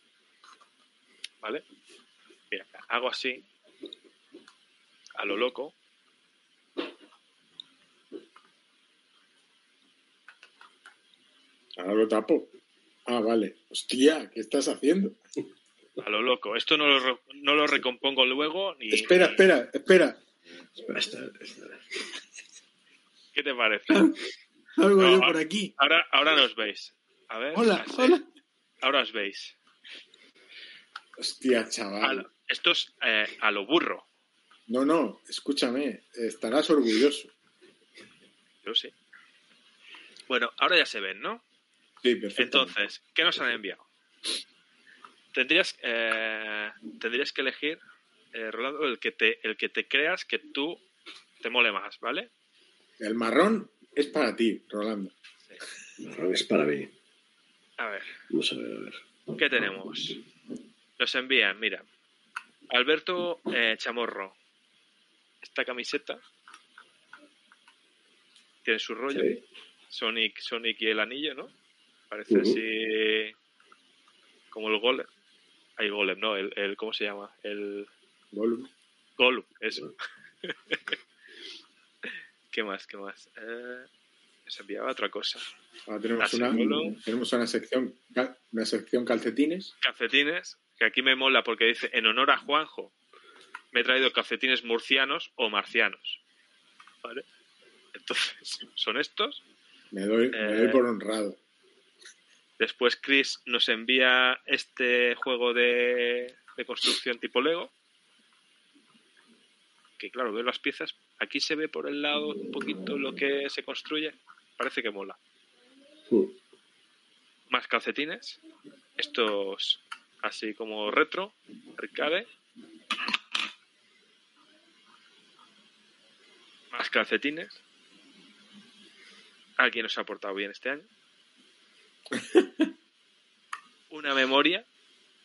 ¿vale? Mira, hago así, a lo loco. Ahora lo tapo. Ah, vale. Hostia, ¿qué estás haciendo? A lo loco. Esto no lo, no lo recompongo luego ni. Espera, espera, espera. Espera, espera, espera. ¿Qué te parece? Algo No, yo por aquí. Ahora, ahora nos veis. A ver. Hola, así. hola. Ahora os veis. Hostia, chaval. lo- esto es eh, a lo burro. No, no, escúchame. Estarás orgulloso. Yo sí. Bueno, ahora ya se ven, ¿no? Sí. Entonces, ¿qué nos han enviado? Tendrías, eh, tendrías que elegir, eh, Rolando, el que, te, el que te creas que tú te mole más, ¿vale? El marrón es para ti, Rolando. Es para mí. A ver, Vamos a ver, a ver. ¿qué tenemos? Nos envían, mira, Alberto eh, Chamorro. Esta camiseta tiene su rollo. Sí. Sonic, Sonic y el anillo, ¿no? Parece Ujú. así como el golem. Hay golem, ¿no? El, el, ¿Cómo se llama? El Gollum. Gollum, eso. ¿Qué más? ¿Qué más? Eh, nos enviaba otra cosa. Ahora tenemos una, tenemos una sección, una sección calcetines. Calcetines, que aquí me mola porque dice, en honor a Juanjo, me he traído calcetines murcianos o marcianos. ¿Vale? Entonces, son estos. Me doy, me doy Eh. por honrado. Después Chris nos envía este juego de, de construcción tipo Lego. Que claro, veo las piezas. Aquí se ve por el lado un poquito lo que se construye. Parece que mola. Más calcetines. Estos así como retro, arcade. Más calcetines. Alguien nos ha portado bien este año. Una memoria.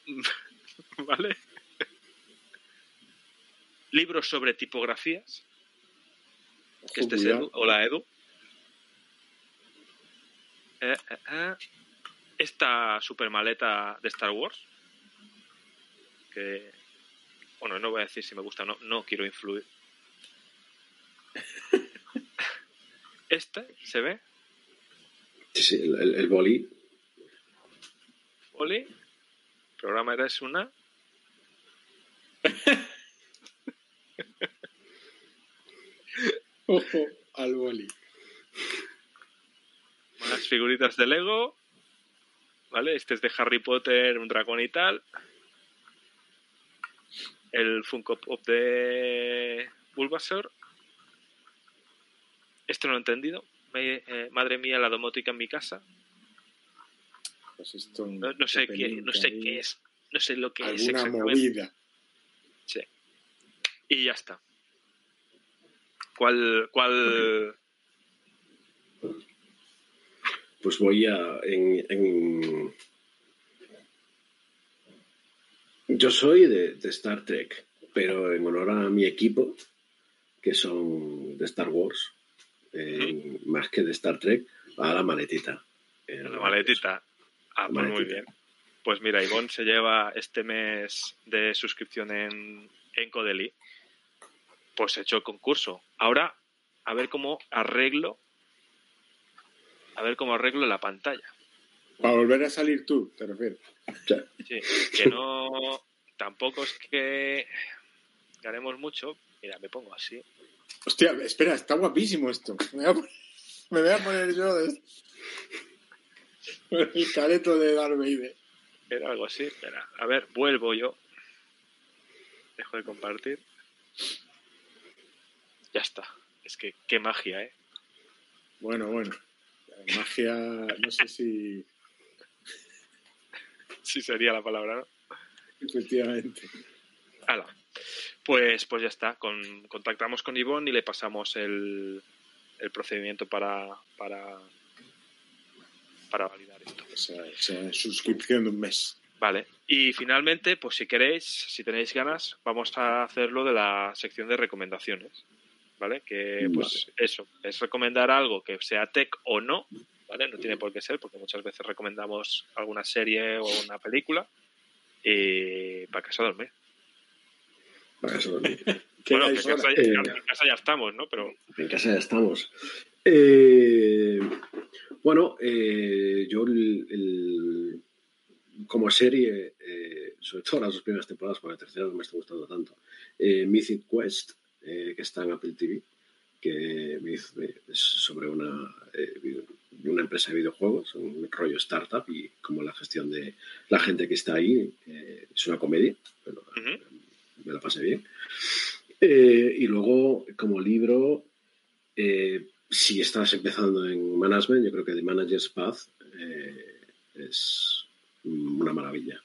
¿Vale? Libros sobre tipografías. Que este es. Edu. Hola, Edu. Eh, eh, eh. Esta super maleta de Star Wars. Que. Bueno, no voy a decir si me gusta o no. No quiero influir. Este se ve. Sí, el, el- el boli. Oli. Programa eres una. Ojo al boli. Más figuritas de Lego. ¿Vale? Este es de Harry Potter, un dragón y tal. El Funko Pop de Bulbasaur. Este no lo he entendido. Eh, madre mía, la domótica en mi casa. Pues esto. No, no sé, qué, no sé qué es. No sé lo que es exactamente. movida. Sí. Y ya está. ¿Cuál, cuál, Pues voy a. En, en- Yo soy de, de Star Trek, pero en honor a mi equipo, que son de Star Wars, eh, más que de Star Trek, a la maletita. Eh, La maletita. Ah, pues muy bien. Pues mira, Ivonne se lleva este mes de suscripción en, en Codeli. Pues he hecho el concurso. Ahora, a ver cómo arreglo. A ver cómo arreglo la pantalla. Para volver a salir tú, te refieres. Sí, que no. Tampoco es que ganemos mucho. Mira, me pongo así. Hostia, espera, está guapísimo esto. Me voy a poner, me voy a poner yo de... el careto de Darth Vader. Era algo así. Espera, a ver, vuelvo yo. Dejo de compartir. Ya está. Es que qué magia, ¿eh? Bueno, bueno. Magia, no sé si Sí sería la palabra, ¿no? efectivamente. Hala. Pues, pues ya está. Con, contactamos con Ivonne y le pasamos el, el procedimiento para, para, para validar esto. Esa, esa suscripción de un mes. Vale. Y finalmente, pues si queréis, si tenéis ganas, vamos a hacerlo de la sección de recomendaciones. ¿Vale? Que pues eso, es recomendar algo que sea tech o no, ¿vale? No tiene por qué ser, porque muchas veces recomendamos alguna serie o una película. Y para casa dormir. Para eso, ¿Qué Bueno, que dais en casa, ya- en casa ya estamos, ¿no? Pero en casa ya estamos. Eh, bueno, eh, yo el- el- como serie, eh, sobre todo las dos primeras temporadas, porque la tercera no me está gustando tanto, eh, Mythic Quest, eh, que está en Apple TV, que es sobre una, eh, una empresa de videojuegos, un rollo startup y como la gestión de la gente que está ahí, eh, es una comedia, pero Ujú. Me la pasé bien. Eh, y luego, como libro, eh, si estás empezando en management, yo creo que The Manager's Path eh, es una maravilla.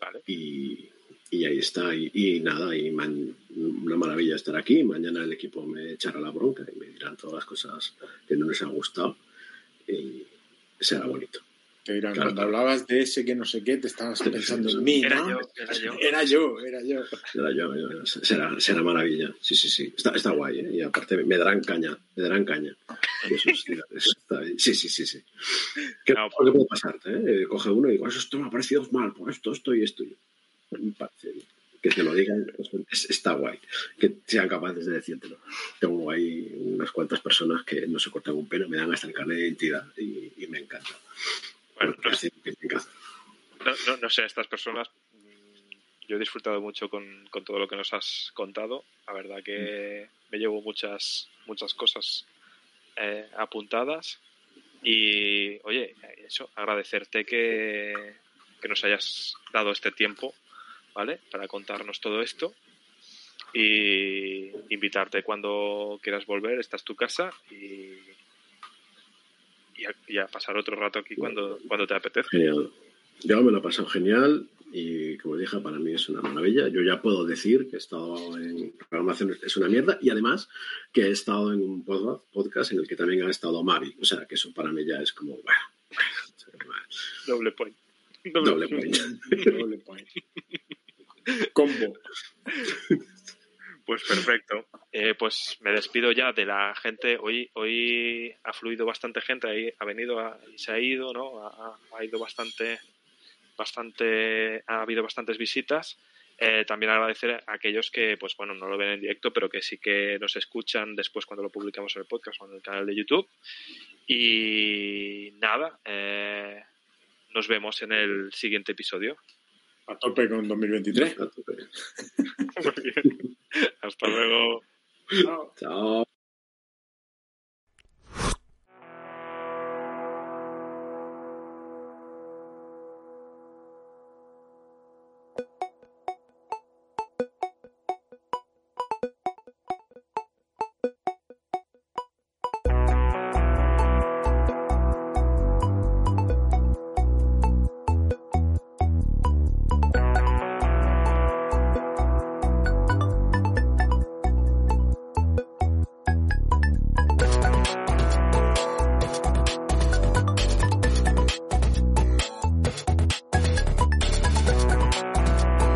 Vale. Y, y ahí está. Y, y nada, y man- una maravilla estar aquí. Mañana el equipo me echará la bronca y me dirán todas las cosas que no les han gustado. Y será bonito. Te dirán, Claro, cuando claro. hablabas de ese que no sé qué, te estabas pensando en mí, Era ¿no? yo, era yo. Era yo, era yo. Será, yo- yo- será, será maravilla. Sí, sí, sí. Está, está guay, ¿eh? Y aparte me darán caña. Me darán caña. Y eso, es- eso está bien. Sí, sí, sí, sí. ¿Qué, No, ¿qué puede pasarte? ¿eh? Coge uno y digo, eso esto me ha parecido mal por esto, esto y esto. Me parece bien. que te lo digan, pues, está guay. Que sean capaces de decírtelo. Tengo ahí unas cuantas personas que no se cortan un pelo, me dan hasta el carnet de identidad y, me encanta. No, no, sé, estas personas mm, yo he disfrutado mucho con, todo lo que nos has contado. La verdad que me llevo muchas, muchas cosas eh, apuntadas. Y, oye, eso, agradecerte que, que nos hayas dado este tiempo, ¿vale? Para contarnos todo esto. Y invitarte cuando quieras volver, esta es tu casa y, a, pasar otro rato aquí cuando, cuando te apetezca. Genial. Yo me lo he pasado genial y como dije, para mí es una maravilla. Yo ya puedo decir que he estado en programación, es una mierda, y además que he estado en un podcast en el que también ha estado Mari. O sea, que eso para mí ya es como, bueno, Doble point. Doble, point. Doble point. Combo. Pues perfecto. Eh, pues me despido ya de la gente. Hoy, hoy ha fluido bastante gente, ha venido y se ha ido, ¿no? ha ido bastante bastante, ha habido bastantes visitas. Eh, también agradecer a aquellos que, pues bueno, no lo ven en directo, pero que sí que nos escuchan después cuando lo publicamos en el podcast o en el canal de YouTube. Y nada, eh, nos vemos en el siguiente episodio. A tope con 2023. Hasta luego. Chao.